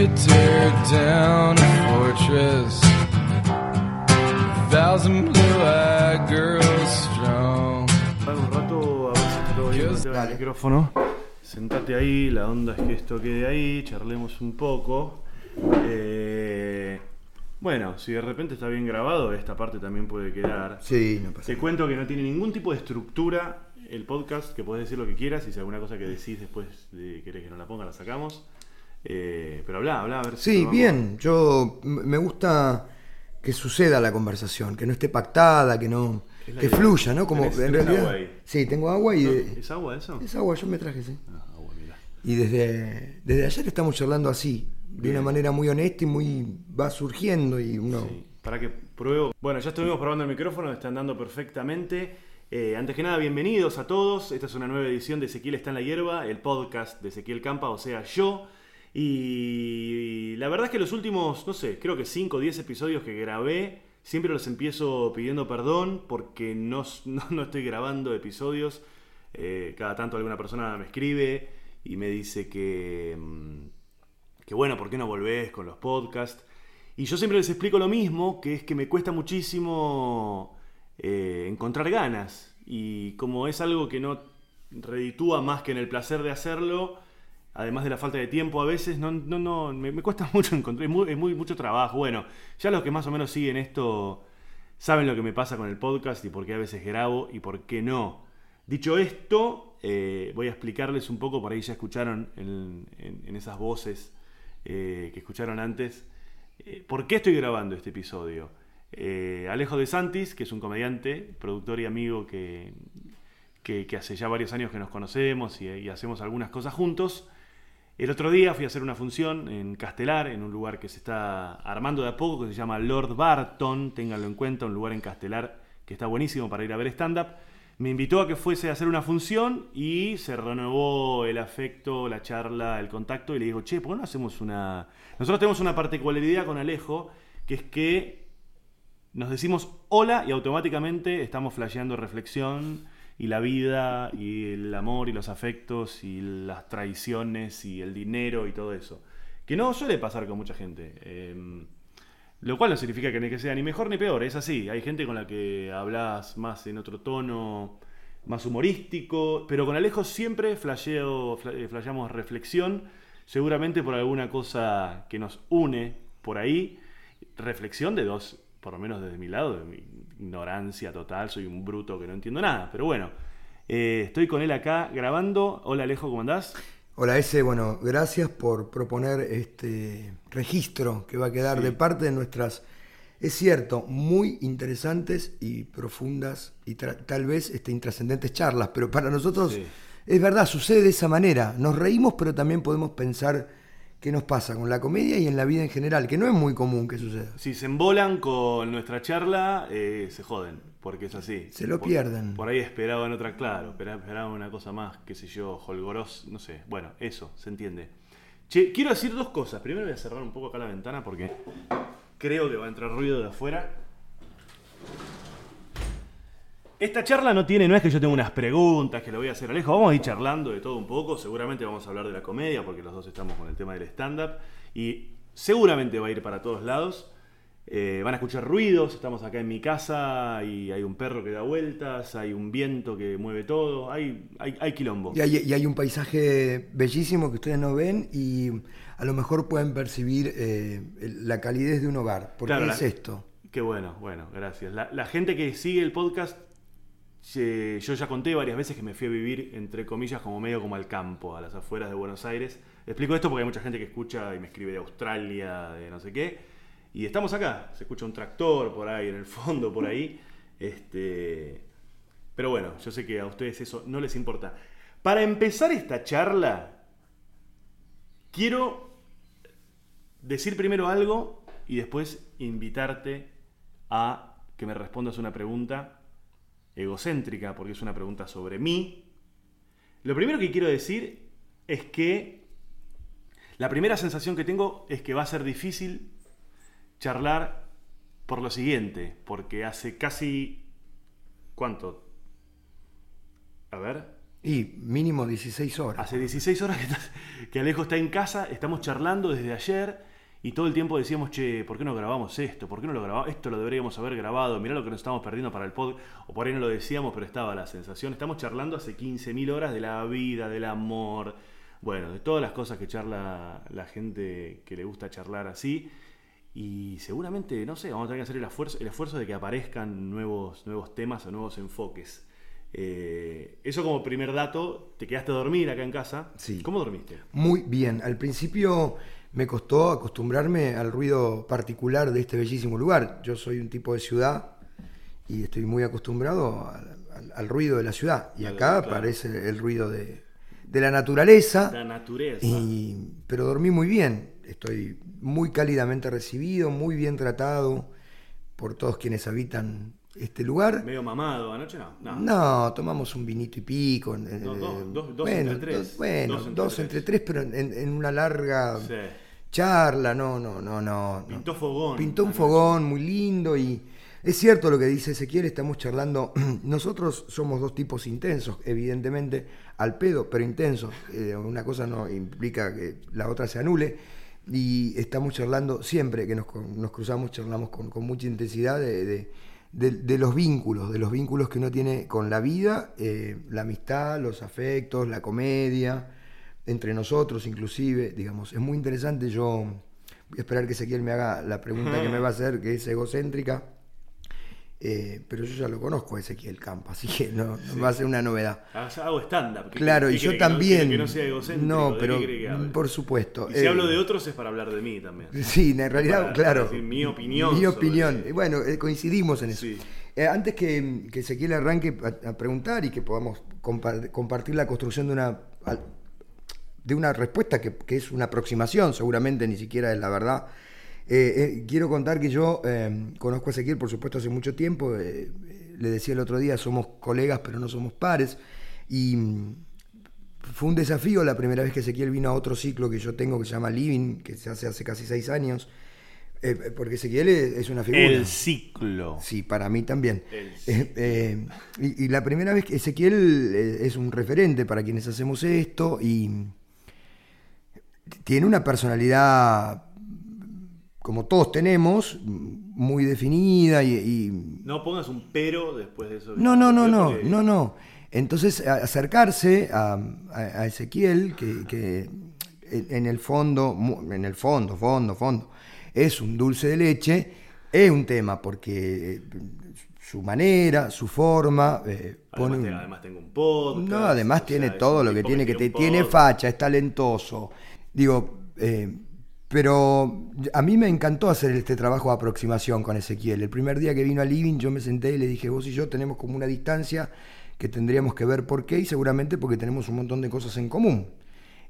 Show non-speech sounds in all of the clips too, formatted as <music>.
Could you tear down a fortress? A thousand blue-eyed girls strong. Para un rato a ver si está todo bien. Dios, Meteo el micrófono. Sentate ahí, la onda es que esto quede ahí, charlemos un poco. Eh, bueno, si de repente está bien grabado, esta parte también puede quedar. Sí, no pasa Te cuento que no tiene ningún tipo de estructura el podcast, que podés decir lo que quieras y si alguna cosa que decís después de querés que no la ponga, la sacamos. Eh, pero habla, habla, a ver si Sí, bien. Yo me gusta que suceda la conversación, que no esté pactada, que no Es que idea. fluya, ¿no? Como en realidad. agua ahí. Sí, tengo agua y ¿Es agua eso? es agua, yo me traje, sí. Ah, agua, mira. Y desde, desde ayer estamos charlando así, de Bien. una manera muy honesta y muy va surgiendo y uno Sí, para que pruebo. Bueno, ya estuvimos probando el micrófono, está andando perfectamente. Eh, antes que nada, bienvenidos a todos. Esta es una nueva edición de Ezequiel está en la hierba, el podcast de Ezequiel Campa, o sea, yo. Y la verdad es que los últimos, no sé, creo que 5 o 10 episodios que grabé, siempre los empiezo pidiendo perdón porque no, <laughs> no, no estoy grabando episodios. Eh, cada tanto alguna persona me escribe y me dice que, mm, que bueno, ¿por qué no volvés con los podcasts? Y yo siempre les explico lo mismo, que es que me cuesta muchísimo eh, encontrar ganas. Y como es algo que no reditúa más que en el placer de hacerlo, además de la falta de tiempo a veces, no, no, no, me, cuesta <laughs> mucho encontrar, es, muy, mucho trabajo. Bueno, ya los que más o menos siguen esto saben lo que me pasa con el podcast y por qué a veces grabo y por qué no. Dicho esto, eh, voy a explicarles un poco, por ahí ya escucharon en, en- esas voces eh, que escucharon antes, eh, ¿por qué estoy grabando este episodio? Alejo de Santis, que es un comediante, productor y amigo que, que, hace ya varios años que nos conocemos y hacemos algunas cosas juntos. El otro día fui a hacer una función en Castelar, en un lugar que se está armando de a poco, que se llama Lord Barton, ténganlo en cuenta, un lugar en Castelar que está buenísimo para ir a ver stand-up. Me invitó a que fuese a hacer una función y se renovó el afecto, la charla, el contacto y le digo, che, ¿por qué no hacemos una... Nosotros tenemos una particularidad con Alejo, que es que nos decimos hola y automáticamente estamos flasheando reflexión y la vida y el amor y los afectos y las traiciones y el dinero y todo eso. Que no suele pasar con mucha gente. Eh, lo cual no significa que, que sea ni mejor ni peor, es así. Hay gente con la que hablas más en otro tono, más humorístico, pero con Alejo siempre eh, flasheamos reflexión, seguramente por alguna cosa que nos une por ahí. Reflexión de dos, por lo menos desde mi lado, de mi ignorancia total, soy un bruto que no entiendo nada, pero bueno, eh, estoy con él acá grabando. Hola Alejo, ¿cómo andás? Hola ese, bueno, gracias por proponer este registro que va a quedar de parte de nuestras, es cierto, muy interesantes y profundas y tal vez este, intrascendentes charlas, pero para nosotros Sí. es verdad, sucede de esa manera. Nos reímos, pero también podemos pensar qué nos pasa con la comedia y en la vida en general, que no es muy común que suceda. Si se embolan con nuestra charla, eh, se joden, porque es así. Se lo Por- pierden. Por ahí esperaban otra, claro, espera- esperaban una cosa más, qué sé yo, holgoros, no sé. Bueno, eso, se entiende. Che, quiero decir dos cosas. Primero voy a cerrar un poco acá la ventana porque creo que va a entrar ruido de afuera. Esta charla no tiene, no es que yo tenga unas preguntas que le voy a hacer a Alejo, vamos a ir charlando de todo un poco, seguramente vamos a hablar de la comedia porque los dos estamos con el tema del stand-up y seguramente va a ir para todos lados. Eh, van a escuchar ruidos, estamos acá en mi casa y hay un perro que da vueltas, hay un viento que mueve todo, hay, hay, hay quilombo. Y hay, y hay un paisaje bellísimo que ustedes no ven y a lo mejor pueden percibir eh, la calidez de un hogar. Porque Claro, es la- esto. Qué bueno, bueno, gracias. La, la gente que sigue el podcast, yo ya conté varias veces que me fui a vivir, entre comillas, como medio como al campo, a las afueras de Buenos Aires. Explico esto porque hay mucha gente que escucha y me escribe de Australia, de no sé qué. Y estamos acá, se escucha un tractor por ahí, en el fondo, por ahí. Este, pero bueno, yo sé que a ustedes eso no les importa. Para empezar esta charla, quiero decir primero algo y después invitarte a que me respondas una pregunta egocéntrica, porque es una pregunta sobre mí. Lo primero que quiero decir es que la primera sensación que tengo es que va a ser difícil charlar por lo siguiente, porque hace casi... ¿Cuánto? A ver, Y mínimo 16 horas. Hace 16 horas que, estás- que Alejo está en casa, estamos charlando desde ayer y todo el tiempo decíamos, che, ¿por qué no grabamos esto? ¿Por qué no lo grabamos? Esto lo deberíamos haber grabado, mirá lo que nos estamos perdiendo para el pod. O por ahí no lo decíamos, pero estaba la sensación. Estamos charlando hace 15.000 horas de la vida, del amor, bueno, de todas las cosas que charla la gente que le gusta charlar así. Y seguramente, no sé, vamos a tener que hacer el esfuerzo, el esfuerzo de que aparezcan nuevos, nuevos temas o nuevos enfoques. Eh, eso como primer dato, te quedaste a dormir acá en casa. Sí. ¿Cómo dormiste? Muy bien. Al principio me costó acostumbrarme al ruido particular de este bellísimo lugar. Yo soy un tipo de ciudad y estoy muy acostumbrado al, al- al ruido de la ciudad. Y acá claro. parece el ruido de, de la naturaleza. La naturaleza. Y- pero dormí muy bien. Estoy muy cálidamente recibido, muy bien tratado por todos quienes habitan este lugar. Medio mamado anoche, no. No. No, tomamos un vinito y pico. No, eh, dos- dos- dos bueno, entre tres. dos- bueno, Dos dos entre tres. tres, pero en, en una larga Sí. charla, no, no, no, no. no. Pintó fogón. Pintó un anoche. fogón muy lindo y es cierto lo que dice Ezequiel, estamos charlando. <clears throat> Nosotros somos dos tipos intensos, evidentemente, al pedo, pero intensos. Eh, una cosa no implica que la otra se anule. Y estamos charlando siempre que nos, nos cruzamos, charlamos con, con mucha intensidad de, de- de- los vínculos, de los vínculos que uno tiene con la vida, eh, la amistad, los afectos, la comedia, entre nosotros inclusive, digamos, es muy interesante. Yo voy a esperar que Ezequiel me haga la pregunta que me va a hacer, que es egocéntrica, eh, pero yo ya lo conozco a Ezequiel Campa, así que no, no va a ser una novedad. Hago- Hago stand-up. ¿Qué- Claro, y yo no- también. quiere Que no sea egocéntrico. No, ¿de qué pero por supuesto. Y si eh, hablo de otros es para hablar de mí también. <laughs> Sí, en realidad, Para claro. decir mi opinión Mi opinión. Bueno, eh, coincidimos en eso. Sí. Eh, antes que, que Ezequiel arranque a, a preguntar y que podamos compa- compartir la construcción de una, de una respuesta que, que es una aproximación, seguramente ni siquiera es la verdad. Eh, eh, quiero contar que yo eh, conozco a Ezequiel, por supuesto, hace mucho tiempo. eh, le decía el otro día, somos colegas, pero no somos pares. Y mm, fue un desafío la primera vez que Ezequiel vino a otro ciclo que yo tengo que se llama Living, que se hace hace casi seis años. eh, porque Ezequiel es, una figura. El ciclo. Sí, para mí también. Eh, eh, y, y la primera vez que Ezequiel es un referente para quienes hacemos esto y tiene una personalidad, como todos tenemos, muy definida y- y No pongas un pero después de eso. no, no, no, no, Porque- no, no. Entonces, acercarse a, a- a Ezequiel, que, que en el fondo, en el fondo, fondo, fondo, es un dulce de leche, es un tema, porque eh, su manera, su forma, eh, pone Además, te- además tengo un podcast. no, además tiene sea, todo lo que tiene, que te tiene facha, es talentoso. Digo, eh, pero a mí me encantó hacer este trabajo de aproximación con Ezequiel. El primer día que vino a Living yo me senté y le dije, vos y yo tenemos como una distancia que tendríamos que ver por qué y seguramente porque tenemos un montón de cosas en común.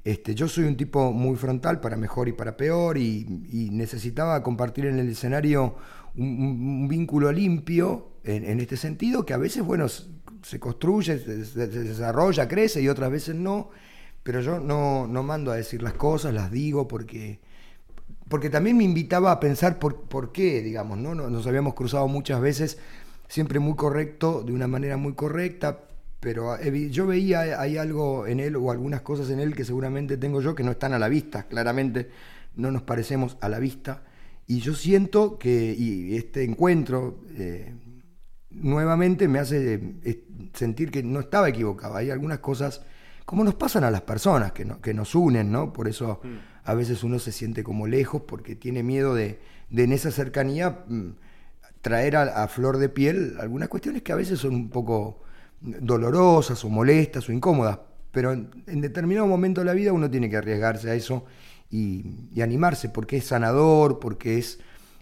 Este, yo soy un tipo muy frontal para mejor y para peor y, necesitaba compartir en el escenario un, vínculo limpio en, este sentido que a veces, bueno, se construye, se- se desarrolla, crece y otras veces no, pero yo no, no mando a decir las cosas, las digo porque, porque también me invitaba a pensar por, por qué, digamos, ¿no? Nos habíamos cruzado muchas veces, siempre muy correcto, de una manera muy correcta, pero evi- yo veía hay algo en él o algunas cosas en él que seguramente tengo yo que no están a la vista, claramente no nos parecemos a la vista, y yo siento que y este encuentro eh, nuevamente me hace eh, sentir que no estaba equivocado, hay algunas cosas como nos pasan a las personas que, no- que nos unen, ¿no? Por eso a veces uno se siente como lejos porque tiene miedo de, de en esa cercanía mm, traer a, a flor de piel algunas cuestiones que a veces son un poco dolorosas o molestas o incómodas, pero en, en determinado momento de la vida uno tiene que arriesgarse a eso y, y animarse porque es sanador, porque es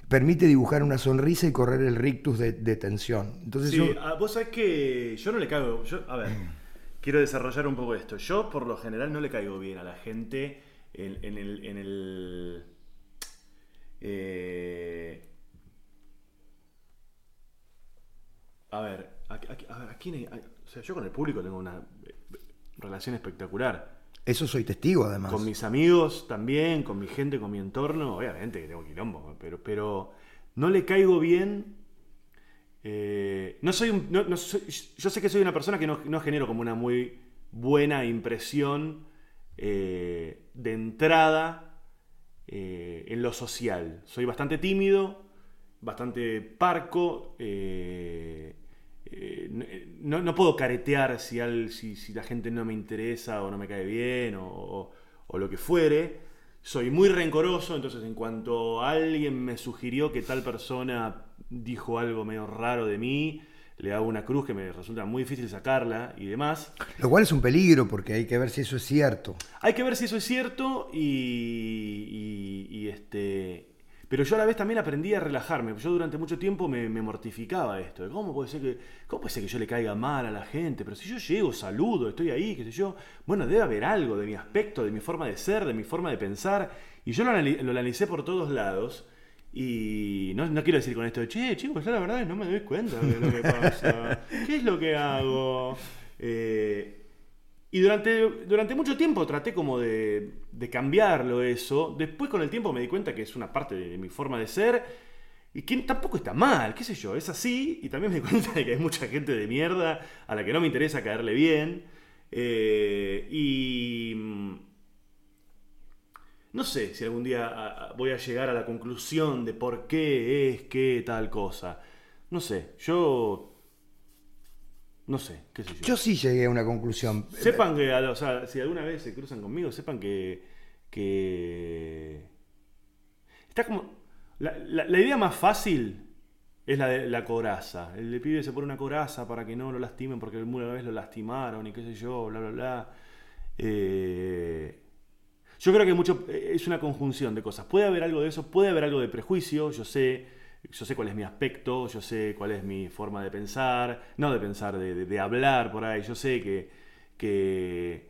permite dibujar una sonrisa y correr el rictus de, de tensión. Entonces Sí, yo, ah, vos sabés que yo no le caigo. Yo, a ver, <clears throat> quiero desarrollar un poco esto. Yo, por lo general, no le caigo bien a la gente en, en el. En el eh, a ver, a, a- a ver, ¿a quién hay- a- o sea, yo con el público tengo una eh, relación espectacular. eso soy testigo además. Con mis amigos también, con mi gente, con mi entorno, obviamente que tengo quilombo, pero, pero no le caigo bien. eh, no soy un- no- no soy- yo sé que soy una persona que no, no genero como una muy buena impresión eh, de entrada eh, en lo social. Soy bastante tímido, bastante parco. eh, no, no puedo caretear si, al- si, si la gente no me interesa o no me cae bien o, o- o lo que fuere. Soy muy rencoroso, entonces en cuanto alguien me sugirió que tal persona dijo algo medio raro de mí, le hago una cruz que me resulta muy difícil sacarla y demás. Lo cual es un peligro porque hay que ver si eso es cierto. Hay que ver si eso es cierto y, y- y, este... Pero yo a la vez también aprendí a relajarme. Yo durante mucho tiempo me, me mortificaba esto. de ¿Cómo puede, ser que, ¿Cómo puede ser que yo le caiga mal a la gente? Pero si yo llego, saludo, estoy ahí, qué sé yo. Bueno, debe haber algo de mi aspecto, de mi forma de ser, de mi forma de pensar. Y yo lo, anali- lo analicé por todos lados. Y no, no quiero decir con esto, che, chicos, yo la verdad no me doy cuenta de lo que pasa. <laughs> ¿Qué es lo que hago? Eh, y durante, durante mucho tiempo traté como de, de cambiarlo eso. Después con el tiempo me di cuenta que es una parte de mi forma de ser. Y que tampoco está mal, qué sé yo, es así. Y también me di cuenta de que hay mucha gente de mierda a la que no me interesa caerle bien. Eh, y... No sé si algún día voy a llegar a la conclusión de por qué es que tal cosa. No sé, yo... No sé, qué sé yo. Yo sí llegué a una conclusión. Sepan que, o sea, si alguna vez se cruzan conmigo, sepan que. que está como. La, la- la idea más fácil es la de la coraza. El de pibe se pone una coraza para que no lo lastimen porque alguna vez lo lastimaron y qué sé yo, bla, bla, bla. Eh, yo creo que mucho es una conjunción de cosas. Puede haber algo de eso, puede haber algo de prejuicio, yo sé. Yo sé cuál es mi aspecto, yo sé cuál es mi forma de pensar, no de pensar, de, de- de hablar por ahí. Yo sé que, que,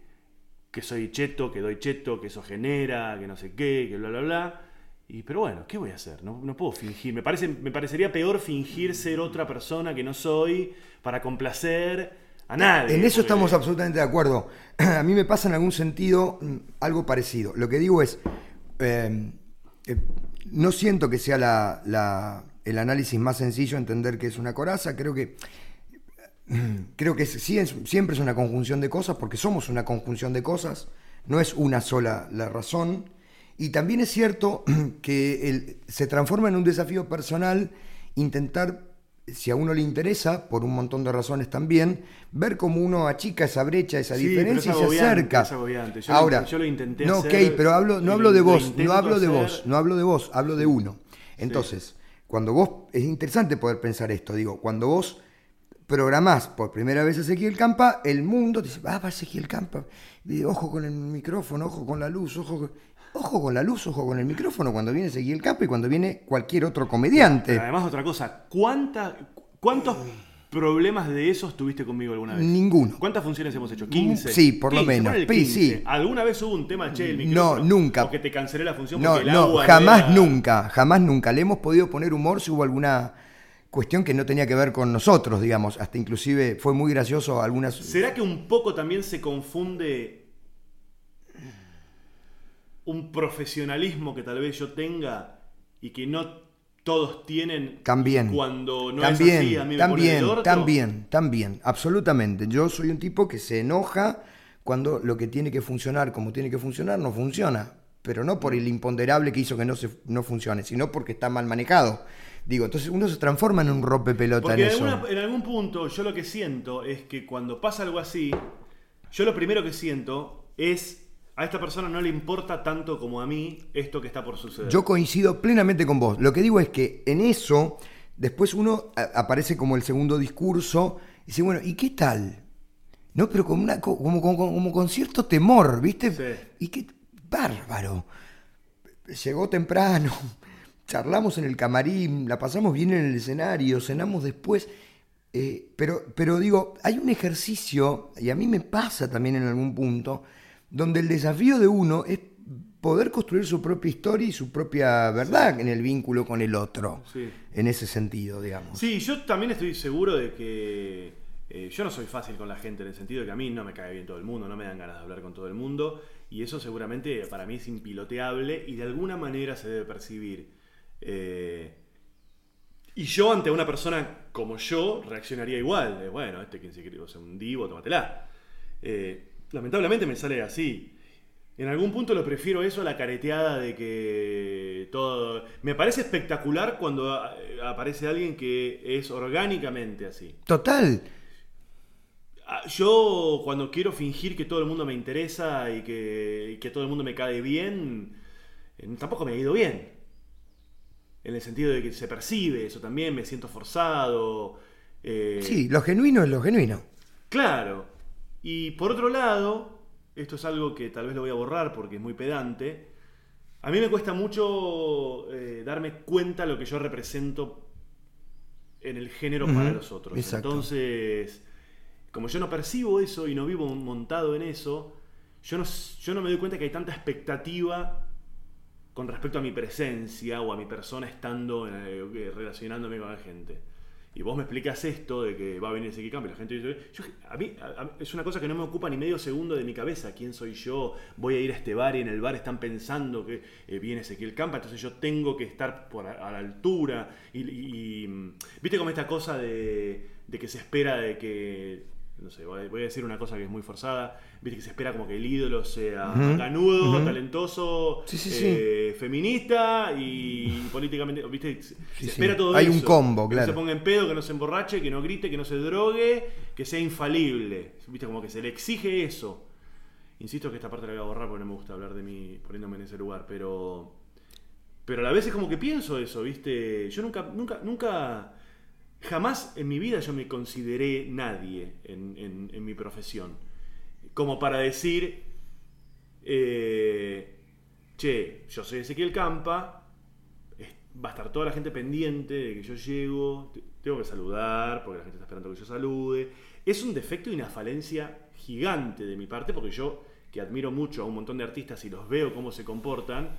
que soy cheto, que doy cheto, que eso genera, que no sé qué, que bla, bla, bla. Y, pero bueno, ¿qué voy a hacer? No, no puedo fingir. Me, parece, me parecería peor fingir ser otra persona que no soy para complacer a nadie. En eso porque- estamos absolutamente de acuerdo. <clears throat> A mí me pasa en algún sentido mm, algo parecido. Lo que digo es, eh, eh, no siento que sea la- la- el análisis más sencillo entender que es una coraza. Creo que <clears throat> creo que es- sí es- siempre es una conjunción de cosas, porque somos una conjunción de cosas, no es una sola la razón. Y también es cierto <clears throat> que el- se transforma en un desafío personal intentar, si a uno le interesa, por un montón de razones también, ver cómo uno achica esa brecha, esa Sí, diferencia y se acerca. es. Yo lo- Ahora, yo lo intenté no, hacer ok, pero hablo, no hablo lo- de lo vos, no hablo de hacer. vos, no hablo de vos, hablo de uno. Entonces, cuando vos, es interesante poder pensar esto, digo, cuando vos programás por primera vez Ezequiel Campa, el mundo te dice, ah, va Ezequiel Campa, y ojo con el micrófono, ojo con la luz, ojo con... Ojo con la luz, ojo con el micrófono cuando viene Ezequiel Campa y cuando viene cualquier otro comediante. Pero además, otra cosa, ¿cuánta, ¿cuántos problemas de esos tuviste conmigo alguna vez? Ninguno. ¿Cuántas funciones hemos hecho? ¿15? Sí, por lo 15, menos. ponele Sí, 15. sí. ¿Alguna vez hubo un tema, che, el No, micrófono? nunca. O que te cancelé la función No, porque el no, agua jamás era- nunca, jamás nunca. Le hemos podido poner humor si hubo alguna cuestión que no tenía que ver con nosotros, digamos. Hasta inclusive fue muy gracioso algunas... ¿Será que un poco también se confunde un profesionalismo que tal vez yo tenga y que no todos tienen También. cuando no también, es así a mí me también, pone el orto? también, también, absolutamente. Yo soy un tipo que se enoja cuando lo que tiene que funcionar como tiene que funcionar no funciona, pero no por el imponderable que hizo que no se no funcione, sino porque está mal manejado. Digo, entonces uno se transforma en un rope pelota Porque en en, eso. en algún punto yo lo que siento es que cuando pasa algo así, yo lo primero que siento es a esta persona no le importa tanto como a mí esto que está por suceder. Yo coincido plenamente con vos. Lo que digo es que en eso, después uno aparece como el segundo discurso y dice, bueno, ¿y qué tal? No, pero con una, co- como, como- como con cierto temor, ¿viste? Sí. Y qué bárbaro. Llegó temprano, <laughs> charlamos en el camarín, la pasamos bien en el escenario, cenamos después. Eh, pero, pero digo, hay un ejercicio, y a mí me pasa también en algún punto, donde el desafío de uno es poder construir su propia historia y su propia verdad en el vínculo con el otro. Sí. En ese sentido, digamos. Sí, yo también estoy seguro de que eh, yo no soy fácil con la gente en el sentido de que a mí no me cae bien todo el mundo, no me dan ganas de hablar con todo el mundo y eso seguramente para mí es impiloteable y de alguna manera se debe percibir. Eh, y yo ante una persona como yo reaccionaría igual, de bueno, este quien se cree, o sea, un divo, tómatela. Eh, lamentablemente me sale así. En algún punto lo prefiero eso a la careteada de que todo... Me parece espectacular cuando aparece alguien que es orgánicamente así. Total. Ah, Yo cuando quiero fingir que todo el mundo me interesa y que, y que todo el mundo me cae bien, eh, tampoco me ha ido bien. En el sentido de que se percibe eso también, me siento forzado. eh, Sí, lo genuino es lo genuino. Claro. Y por otro lado, esto es algo que tal vez lo voy a borrar porque es muy pedante. A mí me cuesta mucho eh, darme cuenta lo que yo represento en el género para los otros. exacto. Entonces, como yo no percibo eso y no vivo montado en eso, yo no, yo no me doy cuenta que hay tanta expectativa con respecto a mi presencia o a mi persona estando eh, relacionándome con la gente. Y vos me explicas esto de que va a venir ese Camp y la gente dice, yo- a mí es una cosa que no me ocupa ni medio segundo de mi cabeza, quién soy yo, voy a ir a este bar y en el bar están pensando que eh, viene Ezequiel Campa, entonces yo tengo que estar por a, la altura. Y, y- y, mm, viste como esta cosa de, de que se espera de que, no sé, voy a decir una cosa que es muy forzada, viste que se espera como que el ídolo sea ujú. talentoso, Sí, sí, eh, feminista y políticamente, viste, se espera todo Hay eso. un combo, Que claro. no se ponga en pedo, que no se emborrache, que no grite, que no se drogue, que sea infalible. Viste, como que se le exige eso. Insisto que esta parte la voy a borrar porque no me gusta hablar de mí poniéndome en ese lugar, pero. Pero a la vez es como que pienso eso, ¿viste? Yo nunca, nunca, nunca. Jamás en mi vida yo me consideré nadie en, mi profesión. Como para decir. eh, che, yo soy Ezequiel Campa, va a estar toda la gente pendiente de que yo llego, te- tengo que saludar porque la gente está esperando que yo salude. Es un defecto y una falencia gigante de mi parte porque yo, que admiro mucho a un montón de artistas y los veo cómo se comportan,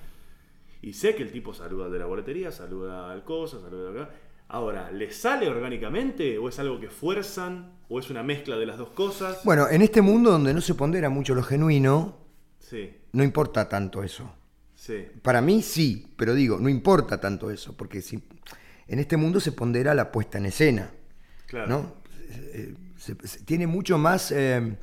y sé que el tipo saluda al de la boletería, saluda al cosa, saluda al acá. Ahora, ¿le sale orgánicamente o es algo que fuerzan o es una mezcla de las dos cosas? Bueno, en este mundo donde no se pondera mucho lo genuino, Sí, no importa tanto eso. sí, Para mí sí, pero digo, no importa tanto eso, porque si en este mundo se pondera la puesta en escena, claro. ¿no? Eh, se- se- tiene mucho más eh,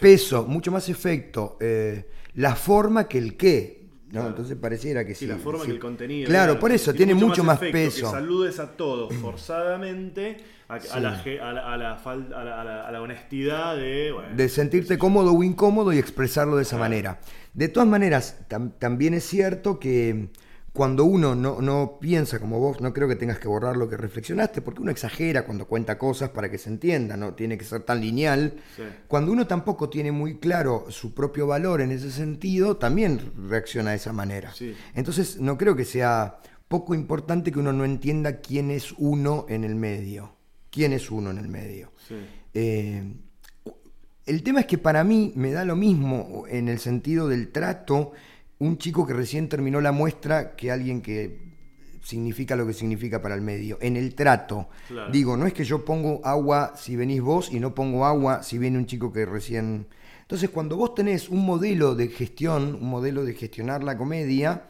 peso, mucho más efecto, eh, la forma que el qué, ¿no? Claro. Entonces pareciera que Sí, sí. la forma sí. que el contenido. Claro, por eso, tiene mucho más, efecto, peso. Que saludes a todos <clears throat> forzadamente a, la, a la- a la fal- a la- a la- a la honestidad de. bueno, de sentirte cómodo o incómodo y expresarlo de esa Claro. manera. De todas maneras, tam- también es cierto que cuando uno no, no piensa como vos, no creo que tengas que borrar lo que reflexionaste, porque uno exagera cuando cuenta cosas para que se entienda, no tiene que ser tan lineal. Sí. Cuando uno tampoco tiene muy claro su propio valor en ese sentido, también reacciona de esa manera. Sí. Entonces, no creo que sea poco importante que uno no entienda quién es uno en el medio. ¿Quién es uno en el medio? Sí. Eh, el tema es que para mí me da lo mismo en el sentido del trato un chico que recién terminó la muestra que alguien que significa lo que significa para el medio. En el trato. Claro. Digo, no es que yo pongo agua si venís vos y no pongo agua si viene un chico que recién... Entonces, cuando vos tenés un modelo de gestión, un modelo de gestionar la comedia,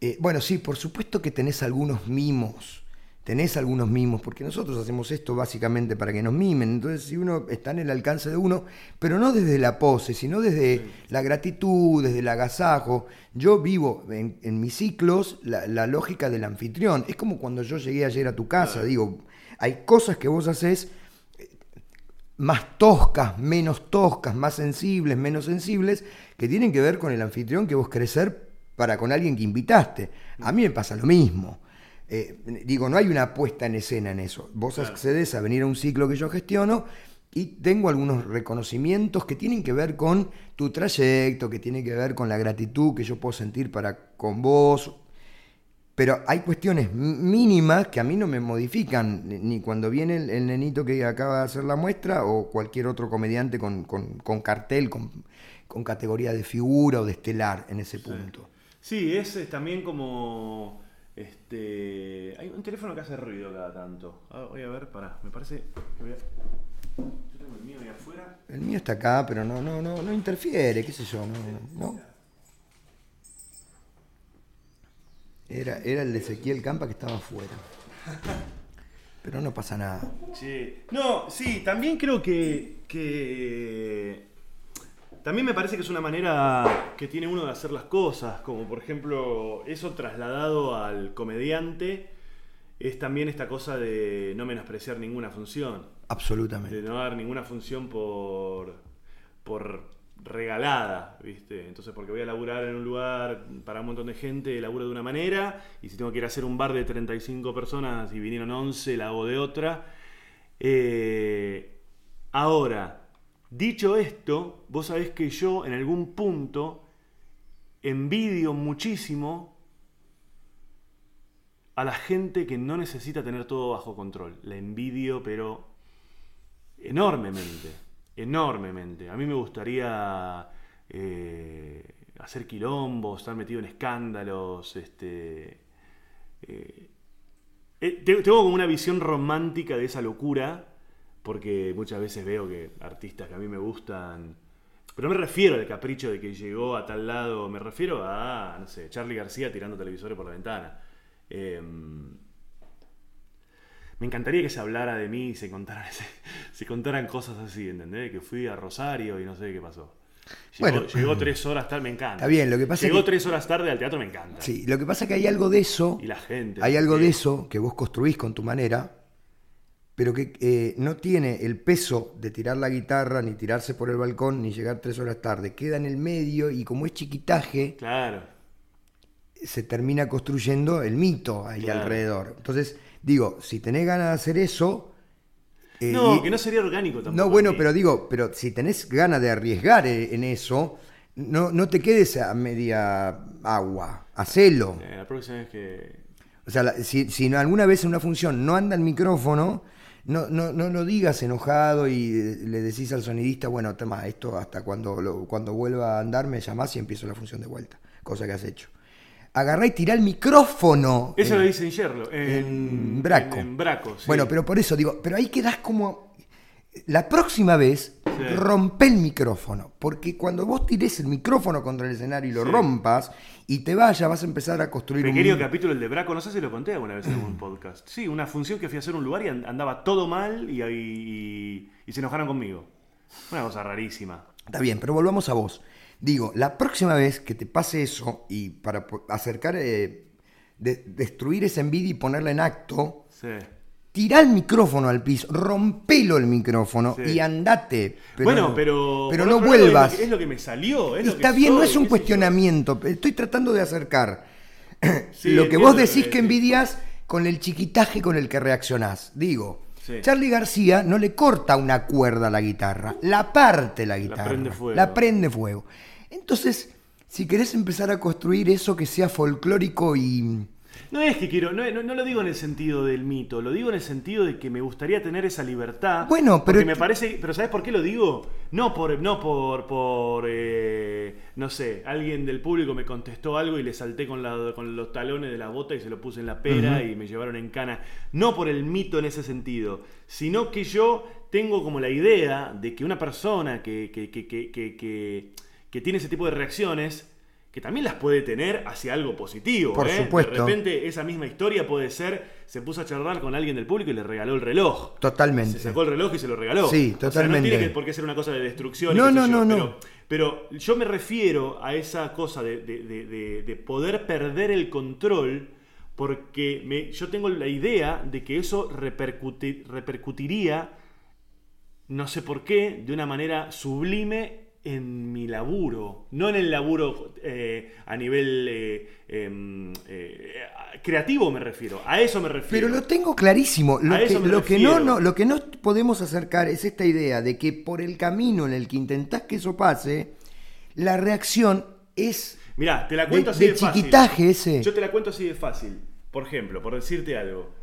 eh, bueno, sí, por supuesto que tenés algunos mimos. Tenés algunos mimos, porque nosotros hacemos esto básicamente para que nos mimen. Entonces, si uno está en el alcance de uno, pero no desde la pose, sino desde la gratitud, desde el agasajo. Yo vivo en, en mis ciclos la, la lógica del anfitrión. Es como cuando yo llegué ayer a tu casa, digo, hay cosas que vos haces más toscas, menos toscas, más sensibles, menos sensibles, que tienen que ver con el anfitrión que vos ser para con alguien que invitaste. A mí me pasa lo mismo. Eh, digo, no hay una puesta en escena en eso. Vos Claro. accedes a venir a un ciclo que yo gestiono y tengo algunos reconocimientos que tienen que ver con tu trayecto, que tienen que ver con la gratitud que yo puedo sentir para con vos. Pero hay cuestiones mínimas que a mí no me modifican, ni- cuando viene el, el nenito que acaba de hacer la muestra o cualquier otro comediante con, con- con cartel, con, con categoría de figura o de estelar en ese punto. Sí, es, también como. Este. Hay un teléfono que hace ruido cada tanto. Ah, voy a ver, pará. Me parece. que voy a- Yo tengo el mío ahí afuera. El mío está acá, pero no, no, no, no interfiere, qué sé yo, no, no. Era, era el de Ezequiel Campa que estaba afuera. Pero no pasa nada. Che, No, sí, también creo que. que También me parece que es una manera que tiene uno de hacer las cosas, como por ejemplo eso trasladado al comediante, es también esta cosa de no menospreciar ninguna función, de Absolutamente. no dar ninguna función por, por regalada, ¿viste? Entonces, porque voy a laburar en un lugar para un montón de gente, laburo de una manera, y si tengo que ir a hacer un bar de 35 personas y vinieron 11, la hago de otra. Eh, ahora, dicho esto, vos sabés que yo en algún punto envidio muchísimo a la gente que no necesita tener todo bajo control. La envidio, pero enormemente, enormemente. A mí me gustaría eh, hacer quilombos, estar metido en escándalos, este... eh, eh, te- tengo como una visión romántica de esa locura, porque muchas veces veo que artistas que a mí me gustan, pero no me refiero al capricho de que llegó a tal lado, me refiero a, no sé, Charlie García tirando televisores por la ventana. Em, me encantaría que se hablara de mí y se contaran, <laughs> se contaran cosas así, ¿entendés? Que fui a Rosario y no sé qué pasó. Llegó, Bueno. llegó <clears throat> tres horas tarde, me encanta. Está bien, lo que pasa Llegó que- tres horas tarde al teatro, me encanta. Sí, lo que pasa es que hay algo de eso, Y la gente. hay algo de eso que vos construís con tu manera, pero que eh, no tiene el peso de tirar la guitarra, ni tirarse por el balcón, ni llegar tres horas tarde. Queda en el medio y como es chiquitaje, Claro. se termina construyendo el mito ahí Claro. alrededor. Entonces, digo, si tenés ganas de hacer eso... eh, No, y- que no sería orgánico tampoco. No, bueno, pero digo, pero si tenés ganas de arriesgar eh, en eso, no, no te quedes a media agua, hacelo. Eh, la próxima vez que. O sea, si, si alguna vez en una función no anda el micrófono, no, no, no lo digas enojado y eh, le decís al sonidista, bueno, toma, esto hasta cuando, lo- cuando vuelva a andar me llamás y empiezo la función de vuelta, cosa que has hecho. Agarrá y tirá el micrófono. Eso lo dice en Yerlo. En, en Braco. En, en Braco, sí. Bueno, pero por eso digo, pero ahí quedás como. La próxima vez, Sí. rompe el micrófono. Porque cuando vos tires el micrófono contra el escenario y lo Sí. rompas y te vayas, vas a empezar a construir Pequeño un. capítulo el de Braco, no sé si lo conté alguna vez en algún <clears throat> podcast. Sí, una función que fui a hacer un lugar y and- andaba todo mal y, y- y se enojaron conmigo. Una cosa rarísima. Está bien, pero volvamos a vos. Digo, la próxima vez que te pase eso y para acercar, eh, de- destruir esa envidia y ponerla en acto, Sí. Tirá el micrófono al piso, rompelo el micrófono Sí. y andate. Pero bueno, no- pero. Pero no es lo vuelvas. que- Es lo que me salió. Es lo Está que bien, no es un cuestionamiento. Estoy tratando de acercar <clears throat> Sí, lo que entiendo vos decís que que decís. envidias con el chiquitaje con el que reaccionás. Digo, Sí. Charlie García no le corta una cuerda a la guitarra, la parte la guitarra, prende fuego. la prende fuego. Entonces, si querés empezar a construir eso que sea folclórico y... No es que quiero, no, no- no lo digo en el sentido del mito, lo digo en el sentido de que me gustaría tener esa libertad. Bueno, pero- Porque me parece, pero ¿sabes por qué lo digo? No por, no por, por eh, no sé, alguien del público me contestó algo y le salté con, la- con los talones de la bota y se lo puse en la pera y me llevaron en cana. No por el mito en ese sentido, sino que yo tengo como la idea de que una persona que, que, que, que, que- que- que tiene ese tipo de reacciones, que también las puede tener hacia algo positivo. Por ¿eh? supuesto. De repente esa misma historia puede ser, se puso a charlar con alguien del público y le regaló el reloj. Totalmente. Se sacó el reloj y se lo regaló. Sí, O sea, totalmente. no tiene que- por qué ser una cosa de destrucción. y No, no, yo, no, no. Pero, pero yo me refiero a esa cosa de, de- de- de- de poder perder el control porque me- yo tengo la idea de que eso repercuti- repercutiría, no sé por qué, de una manera sublime en mi laburo. No en el laburo eh, a nivel eh, em, eh, creativo me refiero. A eso me refiero. Pero lo tengo clarísimo. Lo, A que, lo no, no, lo que no podemos acercar es esta idea de que por el camino en el que intentás que eso pase, la reacción es Mirá, te la de, cuento así de de, fácil. chiquitaje ese. Yo te la cuento así de fácil. Por ejemplo, por decirte algo.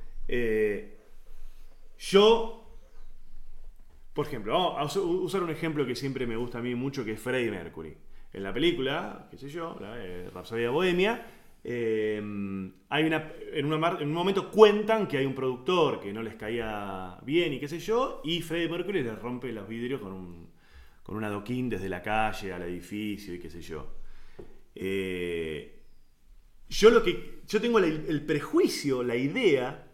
yo, por ejemplo, vamos a us- usar un ejemplo que siempre me gusta a mí mucho, que es Freddie Mercury. En la película, qué sé yo, la, eh, Rhapsody Bohemia, eh, hay una, en, un momento cuentan que hay un productor que no les caía bien y qué sé yo, y Freddie Mercury les rompe los vidrios con un, con un adoquín desde la calle al edificio y qué sé yo. Eh, yo lo que. Yo tengo el prejuicio, la idea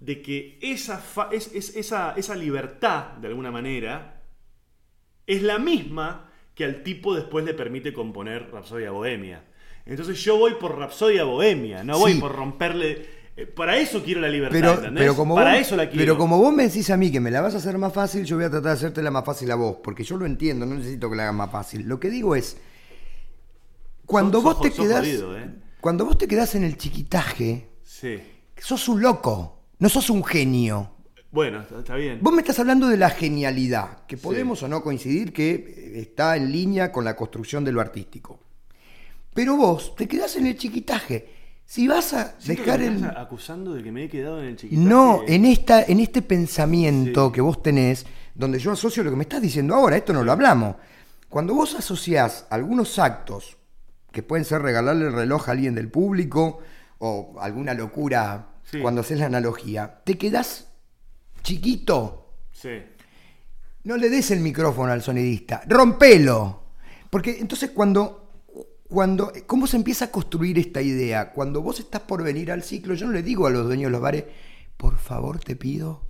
de que esa, fa- es, es- esa, esa libertad, de alguna manera, es la misma que al tipo después le permite componer Rapsodia Bohemia. Entonces yo voy por Rapsodia Bohemia, no voy Sí. por romperle... eh, Para eso quiero la libertad, Pero, ¿entendés? pero, como Para vos, eso la quiero. pero como vos me decís a mí que me la vas a hacer más fácil, yo voy a tratar de hacértela más fácil a vos, porque yo lo entiendo, no necesito que la hagas más fácil. Lo que digo es, cuando Sos- vos sos- te sos quedás, jodido, ¿eh? cuando vos te quedás en el chiquitaje, Sí. sos un loco, no sos un genio. Bueno, está, bien. Vos me estás hablando de la genialidad, que Sí. podemos o no coincidir que eh, está en línea con la construcción de lo artístico. Pero vos te quedás en el chiquitaje. Si vas a Siento dejar que me el... estás acusando de que me he quedado en el chiquitaje. No, en, esta, en este pensamiento Sí. que vos tenés, donde yo asocio lo que me estás diciendo ahora, esto no lo hablamos. Cuando vos asociás algunos actos, que pueden ser regalarle el reloj a alguien del público, o alguna locura Sí. cuando haces la analogía, te quedás chiquito. Sí. No le des el micrófono al sonidista, rompelo. Porque entonces cuando, cuando, ¿cómo se empieza a construir esta idea? Cuando vos estás por venir al ciclo, yo no le digo a los dueños de los bares, por favor te pido,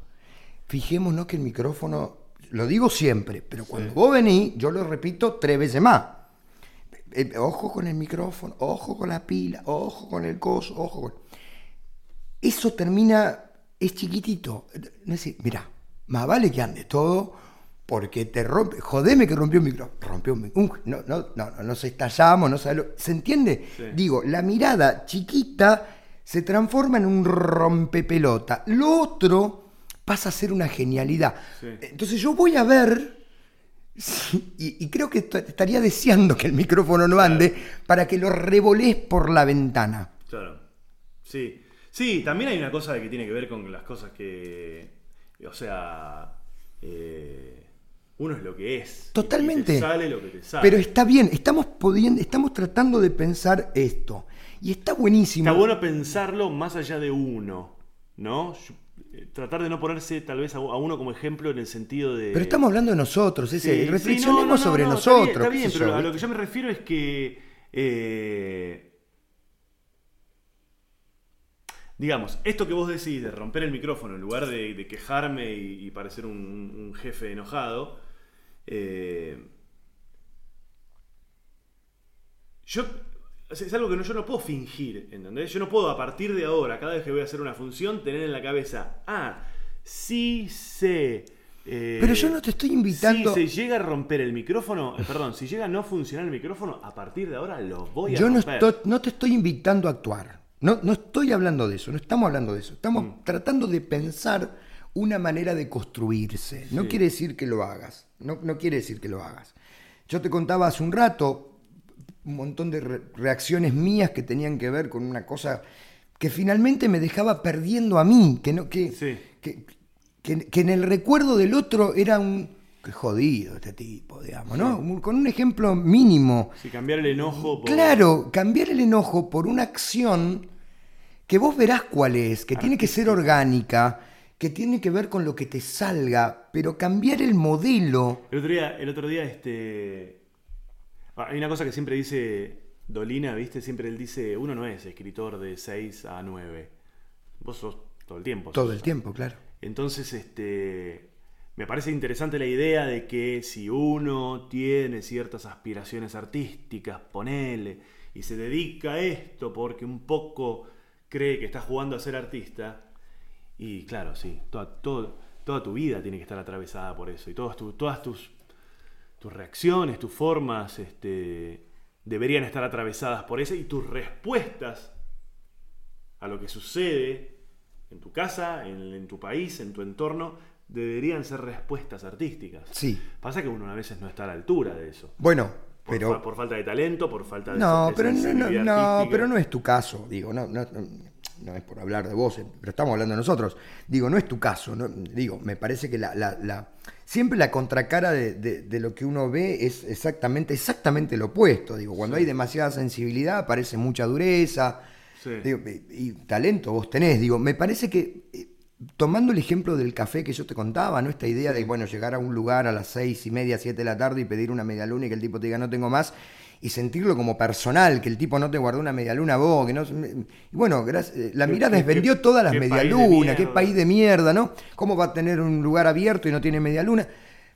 fijémonos que el micrófono, lo digo siempre, pero cuando vos venís, yo lo repito tres veces más. Eh, ojo con el micrófono, ojo con la pila, ojo con el coso, ojo con... Eso termina, es chiquitito. Es decir, mira, más vale que ande todo porque te rompe, jodeme que rompió un micrófono. Rompió un, mi- un- no, no, no, no nos estallamos, no ¿Se entiende? Sí. Digo, la mirada chiquita se transforma en un rompepelota. Lo otro pasa a ser una genialidad. Sí. Entonces yo voy a ver y, y creo que est- estaría deseando que el micrófono no ande para que lo revolés por la ventana. Claro. Sí. Sí, también hay una cosa que tiene que ver con las cosas que. O sea. eh, uno es lo que es. Totalmente. Y te sale lo que te sale. Pero está bien, estamos pudiendo, estamos tratando de pensar esto. Y está buenísimo. Está bueno pensarlo más allá de uno, ¿no? Eh, Tratar de no ponerse tal vez a uno como ejemplo en el sentido de... Pero estamos hablando de nosotros, Sí, ese, sí, reflexionemos no, no, no, sobre no, nosotros. Está bien, está pero yo, a lo que yo me refiero es que... eh, digamos, esto que vos decís de romper el micrófono en lugar de, de quejarme y, y parecer un, un jefe enojado, eh, yo es algo que no, yo no puedo fingir, ¿entendés? Yo no puedo a partir de ahora, cada vez que voy a hacer una función, tener en la cabeza, ah, sí sé. eh, Pero yo no te estoy invitando- Si se llega a romper el micrófono, eh, perdón, si llega a no funcionar el micrófono, a partir de ahora lo voy a Yo no, romper. estoy- no te estoy invitando a actuar. No, no estoy hablando de eso, no estamos hablando de eso. Estamos Mm. tratando de pensar una manera de construirse. No Sí. quiere decir que lo hagas. No, no quiere decir que lo hagas. Yo te contaba hace un rato un montón de re- reacciones mías que tenían que ver con una cosa que finalmente me dejaba perdiendo a mí, que no, que, Sí. que, que- que en el recuerdo del otro era un jodido este tipo, digamos, ¿no? Con un ejemplo mínimo. Si cambiar el enojo por... Claro, cambiar el enojo por una acción que vos verás cuál es, que tiene que ser orgánica, que tiene que ver con lo que te salga, pero cambiar el modelo. El otro día, el otro día este... ah, Hay una cosa que siempre dice Dolina, ¿viste? Siempre él dice, uno no es escritor de 6 a 9. Vos sos todo el tiempo. Todo el tiempo, claro. Entonces, este, me parece interesante la idea de que si uno tiene ciertas aspiraciones artísticas, ponele, y se dedica a esto porque un poco cree que está jugando a ser artista, y claro, sí, toda, todo- tu vida tiene que estar atravesada por eso, y todas, todas tus, tus reacciones, tus formas, este, deberían estar atravesadas por eso, y tus respuestas a lo que sucede en tu casa, en, en tu país, en tu entorno, deberían ser respuestas artísticas. Sí. Pasa que uno a veces no está a la altura de eso. Bueno, Por, pero... fa- por falta de talento, por falta de No, pero no, no, no, pero no es tu caso, digo, no, no, no, es por hablar de vos, eh, pero estamos hablando de nosotros. Digo, no es tu caso, no, digo, me parece que la, la- la- siempre la contracara de, de- de lo que uno ve es exactamente, exactamente lo opuesto. Digo, cuando hay demasiada sensibilidad aparece mucha dureza. Sí. Digo, y, y talento vos tenés. Digo, me parece que eh, tomando el ejemplo del café que yo te contaba, ¿no? Esta idea de, bueno, llegar a un lugar a las seis y media, siete de la tarde y pedir una media luna y que el tipo te diga no tengo más y sentirlo como personal, que el tipo no te guardó una media luna a vos, que no... Y bueno, gracias, eh, la mirada vendió todas las medialunas, qué país de mierda, ¿no? ¿Cómo va a tener un lugar abierto y no tiene media luna?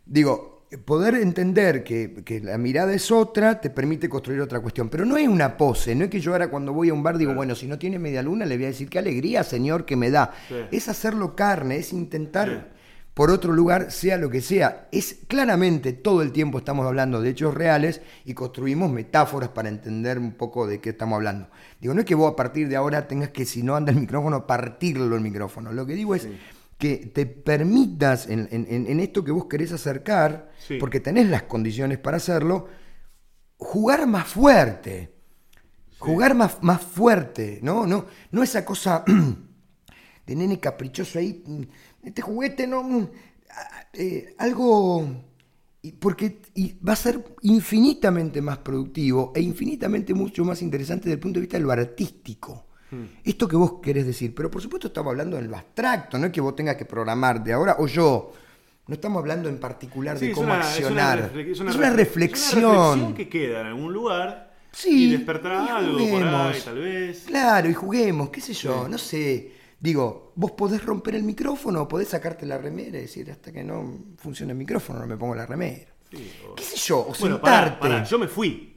Digo, poder entender que, que la mirada es otra te permite construir otra cuestión. Pero no es una pose, no es que yo ahora cuando voy a un bar digo, bueno, si no tiene media luna le voy a decir qué alegría, señor, que me da. Sí. Es hacerlo carne, es intentar Sí. por otro lugar, sea lo que sea. Es claramente todo el tiempo estamos hablando de hechos reales y construimos metáforas para entender un poco de qué estamos hablando. Digo, no es que vos a partir de ahora tengas que, si no anda el micrófono, partirlo el micrófono. Lo que digo es que te permitas en, en- en- en esto que vos querés acercar, Sí. porque tenés las condiciones para hacerlo, jugar más fuerte. Jugar más, más fuerte, ¿no? No, no esa cosa <clears throat> de nene caprichoso ahí. mm, Este juguete no. mm, eh, algo. Porque va a ser infinitamente más productivo e infinitamente mucho más interesante desde el punto de vista de lo artístico. Hmm. Esto que vos querés decir, pero por supuesto estamos hablando en lo abstracto, no es que vos tengas que programar de ahora o yo. No estamos hablando en particular Sí, de cómo una, es una accionar. Es una, refle- reflexión. es una reflexión que queda en algún lugar Sí, y despertará y algo por ahí, tal vez. Claro, y juguemos, qué sé yo, no sé. Digo, vos podés romper el micrófono, podés sacarte la remera y decir, hasta que no funcione el micrófono no me pongo la remera. Sí, o- ¿Qué sé yo? O Bueno, pará, sentarte. pará, yo me fui,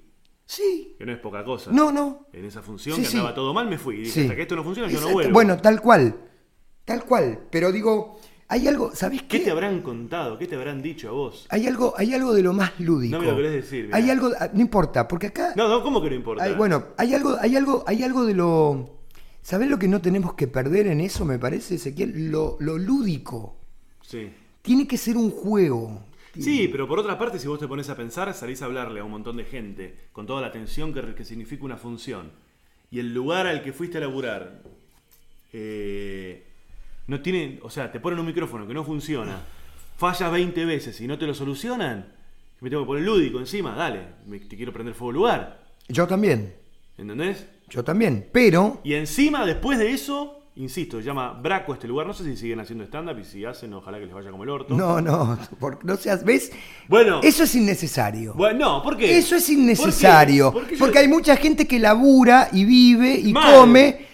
Sí. que no es poca cosa. No, no. En esa función Sí, que sí. andaba todo mal, me fui. Y dije, Sí. hasta que esto no funciona, yo no vuelvo. Bueno, tal cual. Tal cual. Pero digo, hay algo, ¿sabés ¿Qué qué? te habrán contado? ¿Qué te habrán dicho a vos? Hay algo, hay algo de lo más lúdico. No me lo querés decir, mirá. Hay algo, ah, no importa, porque acá No, no, ¿cómo que no importa? Hay- bueno, hay algo, hay algo, hay algo de lo. ¿Sabés lo que no tenemos que perder en eso, me parece, Ezequiel? Lo, lo lúdico. Sí. Tiene que ser un juego. Sí, pero por otra parte, si vos te pones a pensar, salís a hablarle a un montón de gente con toda la atención que, que significa una función. Y el lugar al que fuiste a laburar eh, no tiene, o sea, te ponen un micrófono que no funciona, fallas 20 veces y no te lo solucionan, me tengo que poner lúdico encima, dale, me- te quiero prender fuego al lugar, Yo también. ¿entendés? Yo también. Pero. Y encima, después de eso, insisto, se llama Braco este lugar, no sé si siguen haciendo stand-up y si hacen, ojalá que les vaya como el orto. No, no. <laughs> por- no seas. ¿Ves? Bueno. Eso es innecesario. Bueno, no, ¿por qué? Eso es innecesario. ¿Por qué? Porque yo- hay mucha gente que labura y vive y Mal. come.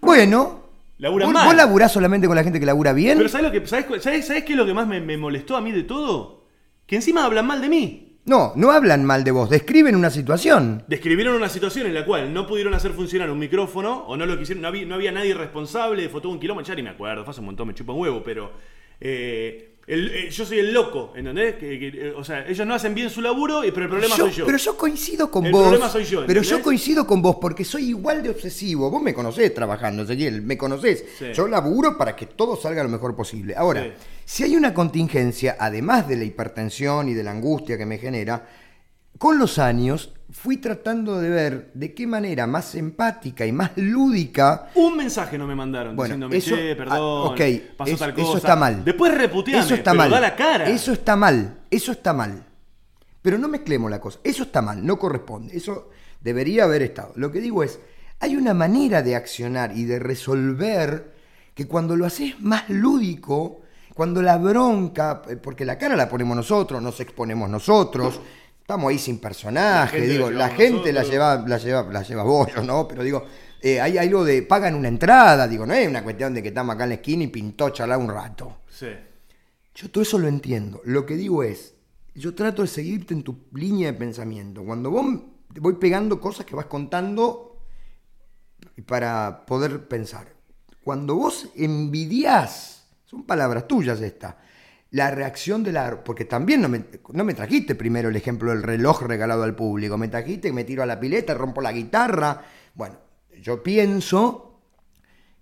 Bueno. Labura ¿vos, mal. vos laburás solamente con la gente que labura bien? Pero ¿sabes, lo que, sabes, sabes- sabes qué es lo que más me, me molestó a mí de todo? Que encima hablan mal de mí. No, no hablan mal de vos, describen una situación. Describieron una situación en la cual no pudieron hacer funcionar un micrófono o no lo quisieron, no había, nadie responsable, fue todo un kilómetro, ya ni me acuerdo, fue hace un montón, me chupa un huevo, pero eh, el- eh, yo soy el loco, ¿entendés? Que- que, eh, o sea, ellos no hacen bien su laburo, pero el problema Yo- soy yo. Pero yo coincido con El vos. problema soy yo, pero yo coincido con vos porque soy igual de obsesivo. Vos me conocés trabajando, Ezequiel, me conocés. Sí. Yo laburo para que todo salga lo mejor posible. Ahora, Sí. si hay una contingencia, además de la hipertensión y de la angustia que me genera, con los años fui tratando de ver de qué manera más empática y más lúdica Un mensaje no me mandaron Bueno, diciéndome, eso- che, perdón, ah, ok, pasó eso- tal eso cosa. está mal. Después reputeame, Eso está pero mal. da la cara. Eso está mal. Eso está mal. Pero no mezclemos la cosa. Eso está mal. No corresponde. Eso debería haber estado. Lo que digo es, hay una manera de accionar y de resolver que cuando lo haces más lúdico, cuando la bronca, eh, porque la cara la ponemos nosotros, nos exponemos nosotros, estamos ahí sin personaje, La gente digo, la la gente la nosotros. lleva, la lleva, la lleva vos, yo no, pero digo, eh, hay algo de pagan una entrada, digo, no es una cuestión de que estamos acá en la esquina y pintó charlar un rato. Sí. Yo todo eso lo entiendo. Lo que digo es, yo trato de seguirte en tu línea de pensamiento. Cuando vos te voy pegando cosas que vas contando para poder pensar. Cuando vos envidias, son palabras tuyas estas, la reacción de la... Porque también no me, no me trajiste primero el ejemplo del reloj regalado al público, me trajiste que me tiro a la pileta, rompo la guitarra. Bueno, yo pienso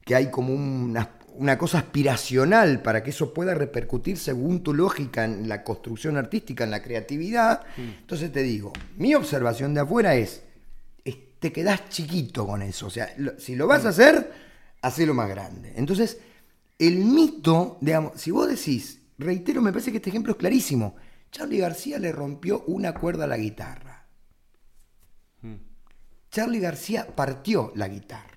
que hay como una, una cosa aspiracional para que eso pueda repercutir según tu lógica en la construcción artística, en la creatividad. Entonces te digo, mi observación de afuera es, es- te quedás chiquito con eso. O sea, lo- si lo vas a hacer, hacelo más grande. Entonces, el mito, digamos, si vos decís, reitero, me parece que este ejemplo es clarísimo. Charlie García le rompió una cuerda a la guitarra. Charlie García partió la guitarra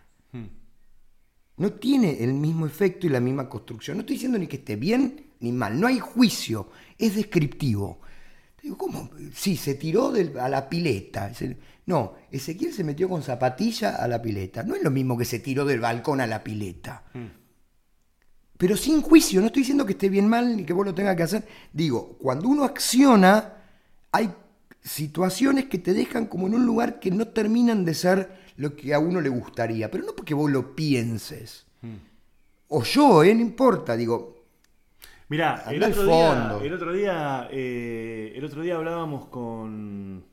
no tiene el mismo efecto y la misma construcción. No estoy diciendo ni que esté bien ni mal, no hay juicio, es descriptivo. Digo, ¿cómo? Sí, se tiró del- a la pileta. No, Ezequiel se metió con zapatilla a la pileta. No es lo mismo que se tiró del balcón a la pileta. Pero sin juicio, no estoy diciendo que esté bien mal ni que vos lo tengas que hacer. Digo, cuando uno acciona, hay situaciones que te dejan como en un lugar que no terminan de ser lo que a uno le gustaría, pero no porque vos lo pienses. O yo, ¿eh? no importa, digo, Mirá, el otro, día, fondo. el otro día, eh, el otro día hablábamos con,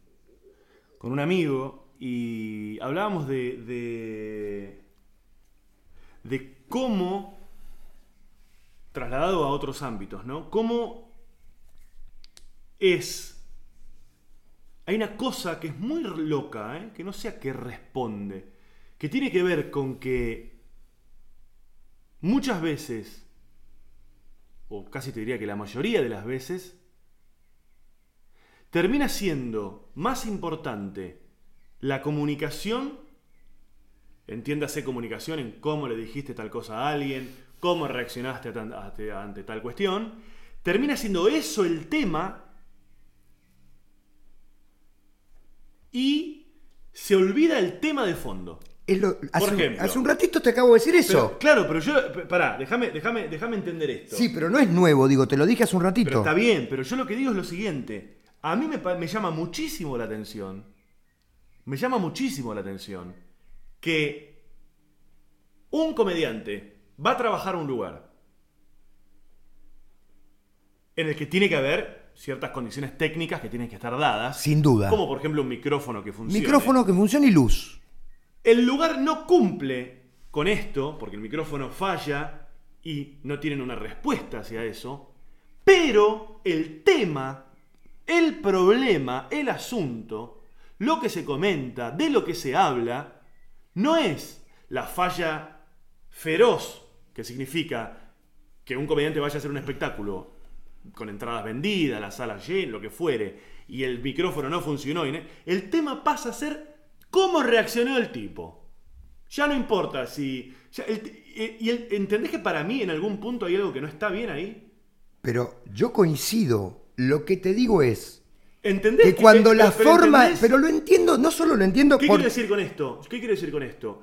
con un amigo y hablábamos de, de, de cómo, trasladado a otros ámbitos, ¿no? Cómo es... Hay una cosa que es muy loca, ¿eh? que no sé a qué responde, que tiene que ver con que muchas veces o casi te diría que la mayoría de las veces, termina siendo más importante la comunicación, entiéndase comunicación en cómo le dijiste tal cosa a alguien, cómo reaccionaste ante, ante tal cuestión, termina siendo eso el tema y se olvida el tema de fondo. es lo- hace, un- ejemplo. hace un ratito te acabo de decir eso. Pero, claro, pero yo, pará, déjame, déjame, déjame entender esto. sí, pero no es nuevo, digo, te lo dije hace un Pero ratito. está bien, pero yo lo que digo es lo siguiente. A mí me llama muchísimo la atención. Me llama muchísimo la atención que un comediante va a trabajar a un lugar en el que tiene que haber ciertas condiciones técnicas que tienen que estar dadas. Sin duda. Como por ejemplo un micrófono que funcione. Micrófono que funcione y luz. El lugar no cumple con esto, porque el micrófono falla y no tienen una respuesta hacia eso, pero el tema, el problema, el asunto, lo que se comenta, de lo que se habla, no es la falla feroz, que significa que un comediante vaya a hacer un espectáculo con entradas vendidas, la sala llena, lo que fuere, y el micrófono no funcionó. El tema pasa a ser cómo reaccionó el tipo. Ya no importa si... ya el- eh, y el- ¿Entendés que para mí en algún punto hay algo que no está bien ahí? Pero yo coincido. Lo que te digo es ¿Entendés? que cuando que- la pero forma. entendés- Pero lo entiendo, no solo lo entiendo ¿Qué por. quiero decir con esto? ¿Qué quiero decir con esto?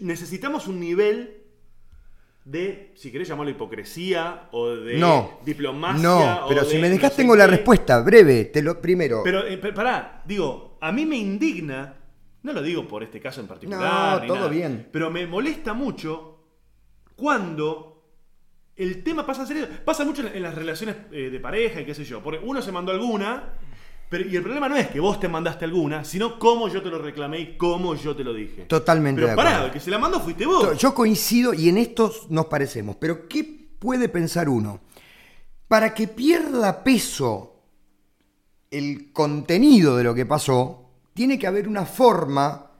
Necesitamos un nivel de, si querés llamarlo hipocresía o de No. diplomacia. No, o pero de si me no sé tengo la respuesta, breve, te lo primero. Pero, eh, pará, digo, a mí me indigna, no lo digo por este caso en particular, No, ni todo nada, bien. pero me molesta mucho cuando el tema pasa a ser. Pasa mucho en, en las relaciones eh, de pareja y qué sé yo, porque uno se mandó alguna, pero, y el problema no es que vos te mandaste alguna, sino cómo yo te lo reclamé y cómo yo te lo dije. Totalmente Pero de pará, el que se la mandó fuiste vos. Yo coincido y en esto nos parecemos. Pero ¿qué puede pensar uno? Para que pierda peso el contenido de lo que pasó, tiene que haber una forma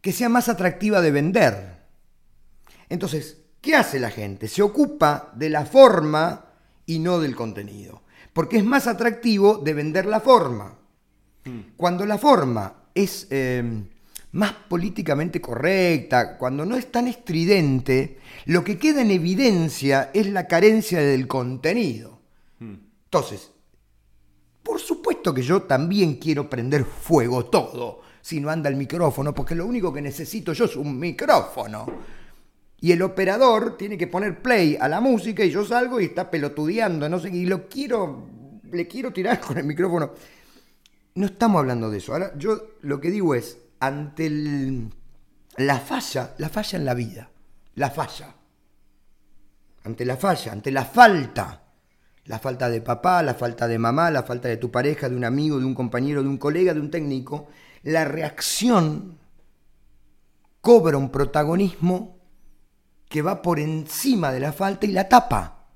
que sea más atractiva de vender. Entonces, ¿qué hace la gente? Se ocupa de la forma y no del contenido. Porque es más atractivo de vender la forma. Cuando la forma es eh, más políticamente correcta, cuando no es tan estridente, lo que queda en evidencia es la carencia del contenido. Entonces, por supuesto que yo también quiero prender fuego todo, si no anda el micrófono, porque lo único que necesito yo es un micrófono. Y el operador tiene que poner play a la música y yo salgo y está pelotudeando, no sé, y lo quiero, le quiero tirar <laughs> con el micrófono. No estamos hablando de eso. Ahora, yo lo que digo es, ante la falla, la falla en la vida, la falla. Ante la falla, ante la falta. La falta de papá, la falta de mamá, la falta de tu pareja, de un amigo, de un compañero, de un colega, de un técnico. La reacción cobra un protagonismo que va por encima de la falta y la tapa.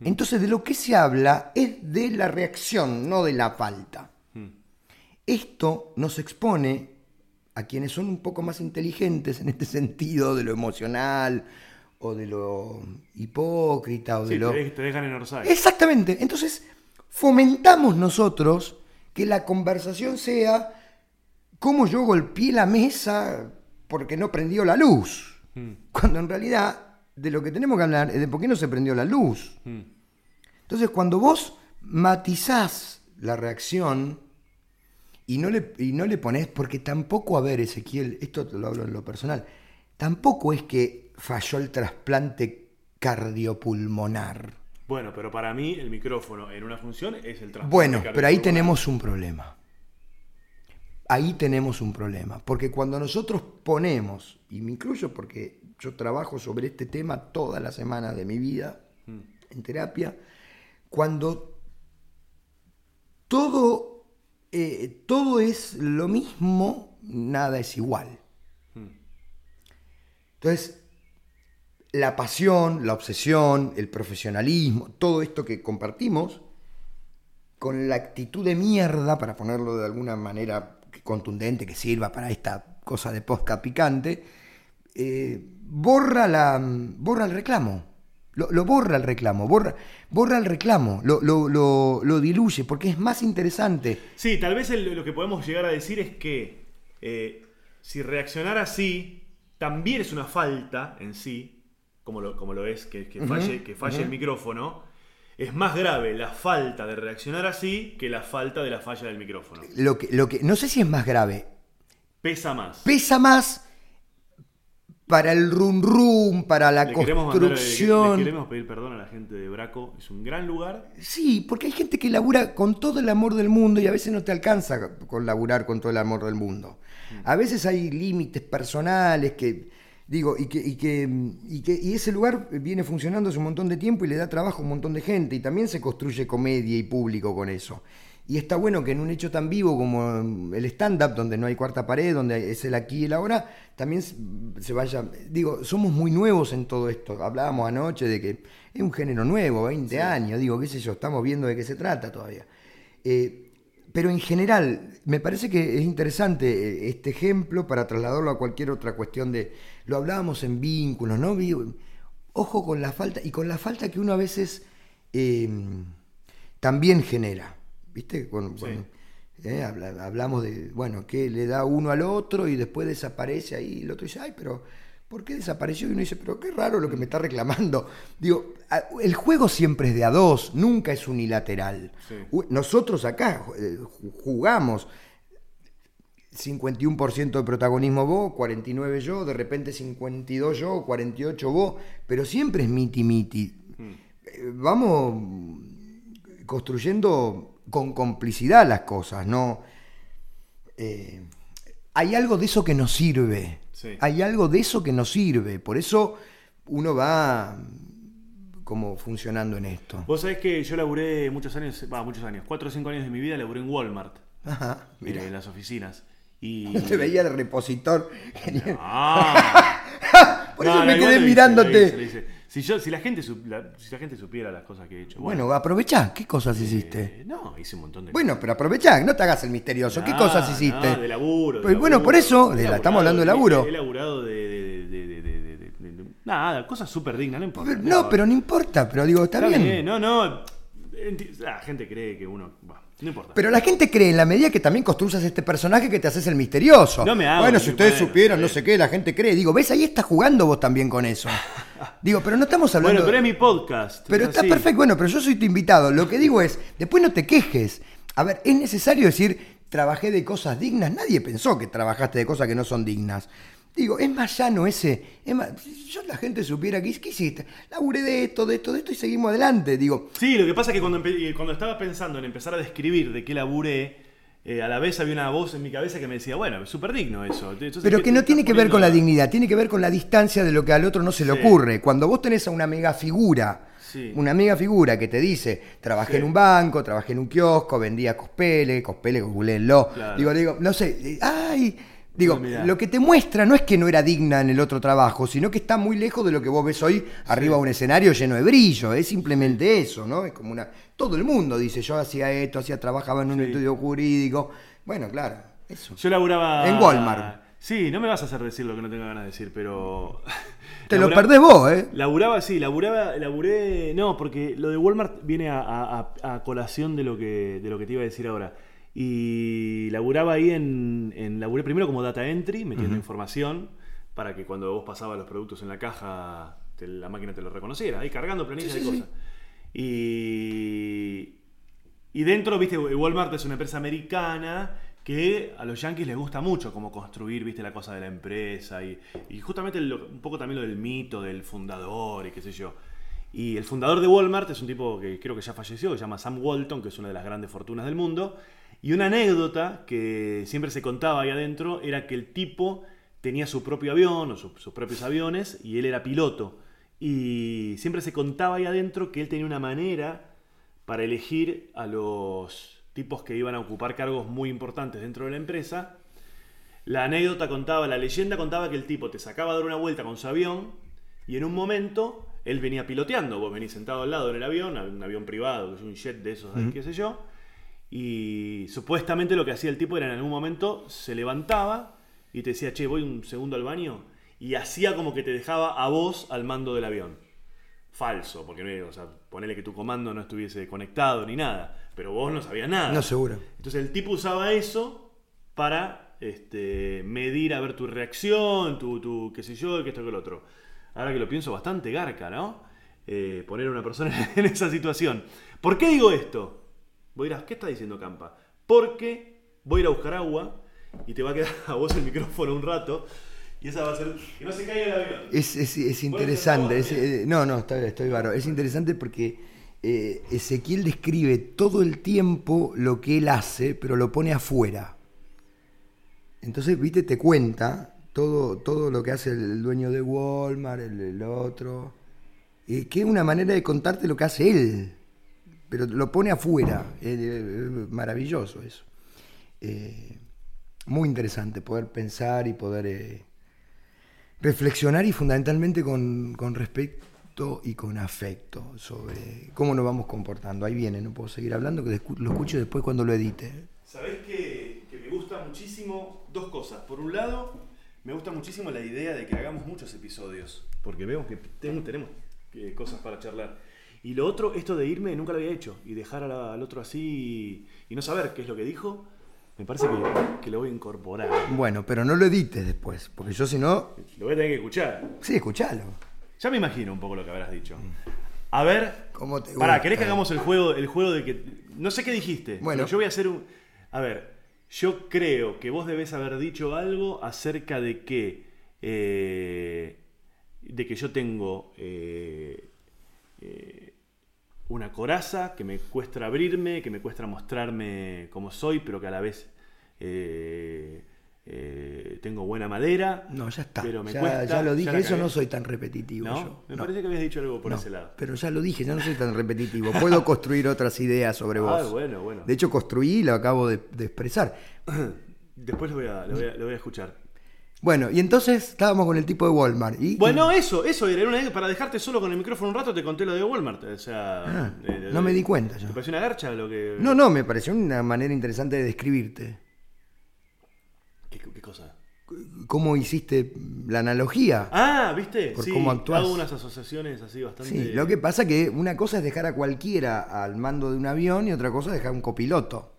Entonces de lo que se habla es de la reacción, no de la falta. Esto nos expone a quienes son un poco más inteligentes en este <laughs> sentido de lo emocional o de lo hipócrita o de lo... te, te dejan en Orsay. Exactamente. Entonces, fomentamos nosotros que la conversación sea cómo yo golpeé la mesa porque no prendió la luz. Cuando en realidad de lo que tenemos que hablar es de por qué no se prendió la luz. Entonces, cuando vos matizás la reacción y no, le, y no le pones, porque tampoco, a ver, Ezequiel, esto te lo hablo en lo personal, tampoco es que falló el trasplante cardiopulmonar. Bueno, pero para mí el micrófono en una función es el transporte. Bueno, pero ahí tenemos un problema. Ahí tenemos un problema. Porque cuando nosotros ponemos, y me incluyo porque yo trabajo sobre este tema todas las semanas de mi vida en terapia, cuando todo, eh, todo es lo mismo, nada es igual. Entonces, la pasión, la obsesión, el profesionalismo, todo esto que compartimos, con la actitud de mierda, para ponerlo de alguna manera contundente que sirva para esta cosa de posca picante, eh, borra, la, borra el reclamo. Lo, lo borra el reclamo, borra, borra el reclamo, lo, lo- lo- lo diluye, porque es más interesante. Sí, tal vez el- lo que podemos llegar a decir es que eh, si reaccionar así también es una falta en sí, como lo, como lo es que, que falle, que falle el micrófono, es más grave la falta de reaccionar así que la falta de la falla del micrófono. Lo que, lo que, no sé si es más grave, Pesa más. pesa más para el rum rum, para la Le queremos, mandar- le- construcción. le queremos pedir perdón a la gente de Braco, es un gran lugar. Sí, porque hay gente que labura con todo el amor del mundo y a veces no te alcanza con laburar con todo el amor del mundo. A veces hay límites personales que, digo, y que, y que, y que y ese lugar viene funcionando hace un montón de tiempo y le da trabajo a un montón de gente y también se construye comedia y público con eso. Y está bueno que en un hecho tan vivo como el stand-up, donde no hay cuarta pared, donde es el aquí y el ahora, también se- se vaya. Digo, somos muy nuevos en todo esto. Hablábamos anoche de que es un género nuevo, 20 años, digo, qué sé yo, estamos viendo de qué se trata todavía. Eh, pero en general, me parece que es interesante eh, este ejemplo para trasladarlo a cualquier otra cuestión de. Lo hablábamos en vínculos, ¿no? Ojo con la falta, y con la falta que uno a veces eh, también genera. ¿Viste? Eh, habla- hablamos de, bueno, que le da uno al otro y después desaparece ahí, y el otro dice, ay, pero ¿por qué desapareció? Y uno dice, pero qué raro lo que me está reclamando. Digo, el juego siempre es de a dos, nunca es unilateral. Sí. Nosotros acá eh, ju- jugamos. 51% de protagonismo vos, 49 yo, de repente 52 yo, 48 vos, pero siempre es miti miti. Eh, Vamos construyendo con complicidad las cosas, ¿no? Eh, hay algo de eso que nos sirve. Sí. Hay algo de eso que nos sirve. Por eso uno va como funcionando en esto. Vos sabés que yo laburé muchos años, va, muchos años, 4 o 5 años de mi vida laburé en Walmart, Ajá, mira. eh, en las oficinas. Y... <laughs> Te veía el repositor. Ah. <laughs> <laughs> Por eso No, me no, quedé mirándote. lo hice, lo hice. Si, yo, si, la gente, la, si la gente supiera las cosas que he hecho. Bueno, aprovechá. ¿Qué cosas hiciste? eh, no, hice un montón de Bueno, pero aprovechá, no te hagas el misterioso. ¿Qué cosas hiciste? no, de laburo. de Pues bueno, por eso, de la- estamos hablando de laburo. He, laburado de, Nada, cosas súper dignas, no importa. Pero- no, pero no importa, pero digo, está, Está bien. bien, no, no. La gente cree que uno. Bah, no importa. Pero la gente cree en la medida que también construyas este personaje que te haces el misterioso. No me hago bueno, si ustedes bueno, supieran, no sí. sé qué, la gente cree. Digo, ¿ves? Ahí estás jugando vos también con eso. <laughs> Digo, pero no estamos hablando. bueno, pero es mi podcast. Pero es está así. perfecto, bueno, pero yo soy tu invitado. Lo que digo es, después no te quejes. A ver, es necesario decir, trabajé de cosas dignas. Nadie pensó que trabajaste de cosas que no son dignas. Digo, es más llano ese. Es más, si yo la gente supiera que ¿qué hiciste? Laburé de esto, de esto, de esto y seguimos adelante. Digo, Sí, lo que pasa es que cuando, empe- cuando estaba pensando en empezar a describir de qué laburé, eh, a la vez había una voz en mi cabeza que me decía, bueno, es súper digno eso. Entonces, pero ¿qué que no tiene que ver con la dignidad, tiene que ver con la distancia de lo que al otro no se le ocurre. Cuando vos tenés a una mega figura, Sí. una mega figura que te dice, trabajé Sí. en un banco, trabajé en un kiosco, vendía cospele, cospele, googleenlo. Claro. Digo, digo, no sé, eh, ay, digo, Mirá. lo que te muestra no es que no era digna en el otro trabajo, sino que está muy lejos de lo que vos ves hoy arriba de un escenario lleno de brillo, es simplemente eso, ¿no? Es como una todo el mundo dice, yo hacía esto, hacía trabajaba en un Sí. estudio jurídico. Bueno, claro, eso. Yo laburaba. En Walmart. Sí, no me vas a hacer decir lo que no tengo ganas de decir, pero. <laughs> Te lo perdés vos, ¿eh? Laburaba, sí, laburaba, laburé. No, porque lo de Walmart viene a- a colación de lo, que, de lo que te iba a decir ahora. Y laburaba ahí en, en. Laburé primero como data entry, metiendo información, para que cuando vos pasabas los productos en la caja, te- la máquina te lo reconociera, ahí cargando planillas Sí, de sí, cosas. Y. Y dentro, viste, Walmart es una empresa americana que a los yankees les gusta mucho como construir, viste, la cosa de la empresa y, y justamente lo- un poco también lo del mito del fundador y qué sé yo. Y el fundador de Walmart es un tipo que creo que ya falleció, que se llama Sam Walton, que es una de las grandes fortunas del mundo. Y una anécdota que siempre se contaba ahí adentro era que el tipo tenía su propio avión o su- sus propios aviones y él era piloto. Y siempre se contaba ahí adentro que él tenía una manera para elegir a los tipos que iban a ocupar cargos muy importantes dentro de la empresa. La anécdota contaba, la leyenda contaba que el tipo te sacaba a dar una vuelta con su avión y en un momento él venía piloteando, vos venís sentado al lado en el avión, un avión privado, que es un jet de esos, qué sé yo, y supuestamente lo que hacía el tipo era en algún momento se levantaba y te decía, che, voy un segundo al baño, y hacía como que te dejaba a vos al mando del avión. Falso, porque no, o sea, ponele que tu comando no estuviese conectado ni nada, pero vos no sabías nada. No, seguro. Entonces el tipo usaba eso para este, medir a ver tu reacción, tu, tu qué sé yo, que esto que el otro. Ahora que lo pienso, bastante garca, ¿no? Eh, poner a una persona <laughs> en esa situación. ¿Por qué digo esto? Vos dirás, ¿qué está diciendo Campa? Porque voy a ir a buscar agua y te va a quedar <laughs> a vos el micrófono un rato y esa va a ser que no se caiga el avión. Es, es- interesante. es- eh, no, no, estoy bárbaro. Es interesante porque eh, Ezequiel describe todo el tiempo lo que él hace, pero lo pone afuera. Entonces, viste, te cuenta todo, todo lo que hace el dueño de Walmart, el, el otro. eh, que es una manera de contarte lo que hace él, pero lo pone afuera. Eh, maravilloso eso. Eh, muy interesante poder pensar y poder eh, reflexionar y fundamentalmente con, con respeto y con afecto sobre cómo nos vamos comportando. Ahí viene, no puedo seguir hablando, que lo escucho después cuando lo edite. Sabés que, que me gusta muchísimo dos cosas. Por un lado, me gusta muchísimo la idea de que hagamos muchos episodios, porque vemos que ten- tenemos eh, cosas para charlar. Y lo otro, esto de irme, nunca lo había hecho, y dejar la- al otro así y, y no saber qué es lo que dijo, me parece que, que lo voy a incorporar. Bueno, pero no lo edites después, porque yo si no... Lo voy a tener que escuchar. Sí, escuchalo. Ya me imagino un poco lo que habrás dicho. A ver. ¿Cómo te Pará? ¿querés que hagamos el juego, el juego de que. No sé qué dijiste. Bueno. pero yo voy a hacer un. A ver. Yo creo que vos debés haber dicho algo acerca de que. eh, de que yo tengo. eh, eh, una coraza que me cuesta abrirme, que me cuesta mostrarme como soy, pero que a la vez. eh, eh, tengo buena madera. No, ya está. Pero me ya, cuesta, ya lo dije, eso no soy tan repetitivo ¿No? yo. Me No, parece que habías dicho algo por no, ese lado. Pero ya lo dije, ya no soy tan repetitivo. Puedo <laughs> construir otras ideas sobre vos. Ah, bueno, bueno. De hecho, construí y lo acabo de, de expresar. <coughs> Después lo voy, a, lo, voy a, lo voy a escuchar. Bueno, y entonces estábamos con el tipo de Walmart. Y, Bueno, eso, eso era una para dejarte solo con el micrófono un rato te conté lo de Walmart. O sea, Ah, eh, no me di cuenta yo. ¿Te pareció una garcha lo que.? No, no, me pareció una manera interesante de describirte. ¿Qué, qué cosa? ¿Cómo hiciste la analogía? Ah, ¿viste? Por sí, cómo actuás. hago unas asociaciones así bastante. Sí, lo que pasa que una cosa es dejar a cualquiera al mando de un avión y otra cosa es dejar a un copiloto.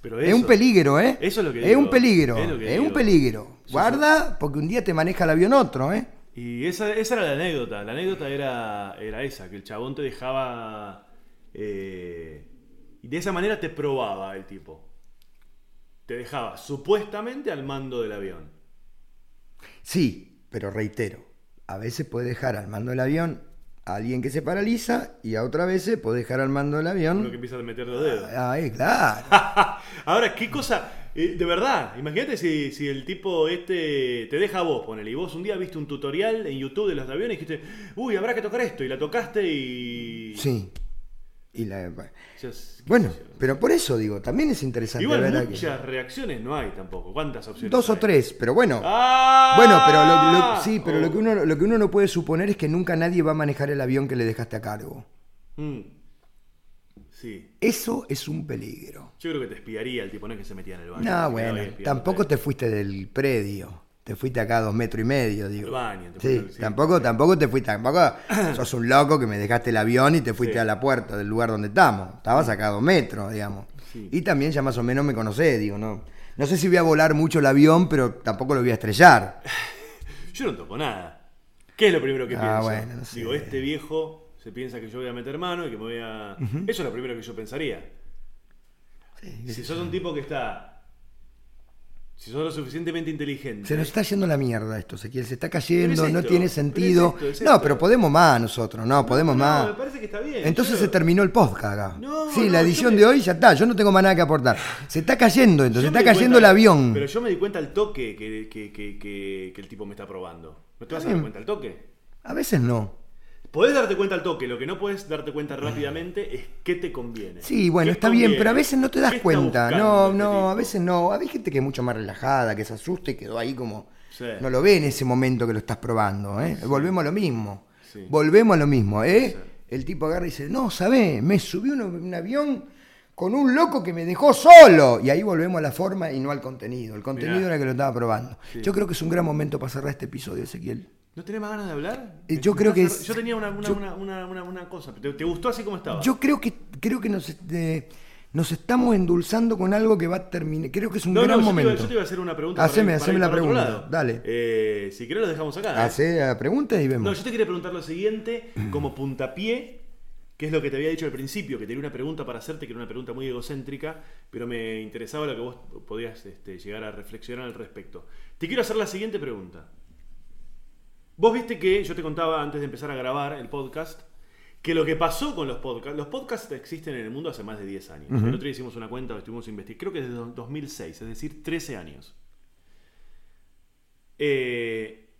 Pero Es eso- un peligro, ¿eh? Eso es lo que Es digo. un peligro, Es es un peligro. Guarda, porque un día te maneja el avión otro, ¿eh? Y esa, esa era la anécdota. La anécdota era, era esa, que el chabón te dejaba. eh, y de esa manera te probaba el tipo. Te dejaba supuestamente al mando del avión. Sí, pero reitero, a veces puede dejar al mando del avión a alguien que se paraliza y a otra veces puede dejar al mando del Uno que avión. empieza a meter los dedos. Ah, eh, claro. <laughs> Ahora, ¿qué cosa? Eh, de verdad, imagínate si, si el tipo este te deja a vos, ponele, y vos un día viste un tutorial en YouTube de los aviones y dijiste, uy, habrá que tocar esto, y la tocaste y. Sí. Y la- bueno, pero por eso digo, también es interesante Igual ver que- muchas reacciones no hay tampoco. ¿Cuántas opciones? Dos o hay? tres, pero bueno. ¡Ah! Bueno, pero lo, lo- sí, pero lo que Oh. uno lo que uno no puede suponer es que nunca nadie va a manejar el avión que le dejaste a cargo. Mm. Sí. Eso es un peligro. Yo creo que te espiaría el tipo, no es que se metía en el baño. No, bueno, tampoco te fuiste del predio. Te fuiste acá a dos metros y medio, digo. Al baño, te sí, sí, tampoco, sí. tampoco te fuiste, tampoco <coughs> sos un loco que me dejaste el avión y te fuiste a la puerta del lugar donde estamos. Estabas acá a dos metros, digamos. Sí. Y también ya más o menos me conocés, digo, no. No sé si voy a volar mucho el avión, pero tampoco lo voy a estrellar. <laughs> Yo no toco nada. ¿Qué es lo primero que Ah, pienso? bueno, no sé. Digo, este viejo se piensa que yo voy a meter mano y que me voy a. Eso es lo primero que yo pensaría. Sí, Si sos un tipo que está Si sos lo suficientemente inteligente. Se nos está yendo la mierda esto, Ezequiel. Se está cayendo, es no tiene pero sentido. es esto, es no, pero podemos más nosotros, no, podemos No, más. me parece que está bien. Entonces se terminó el podcast acá. No, sí, no, la edición me- de hoy ya está. Yo no tengo más nada que aportar. Se está cayendo, entonces me está cayendo el avión. Pero yo me di cuenta al toque que, que- que- que- el tipo me está probando. ¿No te vas a dar cuenta al toque? A veces no. Podés darte cuenta al toque, lo que no puedes darte cuenta rápidamente es qué te conviene. Sí, bueno, ¿Qué está bien, pero a veces no te das ¿Qué está cuenta. No, este no, a veces no. Hay gente que es mucho más relajada, que se asusta y quedó ahí como. Sí. No lo ve en ese momento que lo estás probando. ¿eh? Volvemos a lo mismo. Sí. Volvemos a lo mismo. ¿eh? El tipo agarra y dice: No, ¿sabés? Me subí un, un avión con un loco que me dejó solo. Y ahí volvemos a la forma y no al contenido. El contenido Mirá. era que lo estaba probando. Sí. Yo creo que es un gran momento para cerrar este episodio, Ezequiel. ¿No tenés más ganas de hablar? Eh, yo creo que es- Yo tenía una, una, yo- una, una, una- una cosa. ¿Te, te gustó así como estaba? Yo creo que, creo que nos, este, nos estamos endulzando con algo que va a terminar. Creo que es un No, no, gran te, momento. iba, yo te iba a hacer una pregunta. Haceme- para ir- para haceme ir la pregunta, dale. Eh, si querés lo dejamos acá. ¿eh? Hace la pregunta y vemos. No, yo te quería preguntar lo siguiente, como puntapié, que es lo que te había dicho al principio, que tenía una pregunta para hacerte, que era una pregunta muy egocéntrica, pero me interesaba lo que vos podías este, llegar a reflexionar al respecto. Te quiero hacer la siguiente pregunta. Vos viste que, yo te contaba antes de empezar a grabar el podcast, que lo que pasó con los podcasts, los podcasts existen en el mundo hace más de 10 años. El otro día hicimos una cuenta, estuvimos investigando, creo que desde 2006, es decir, 13 años. Eh,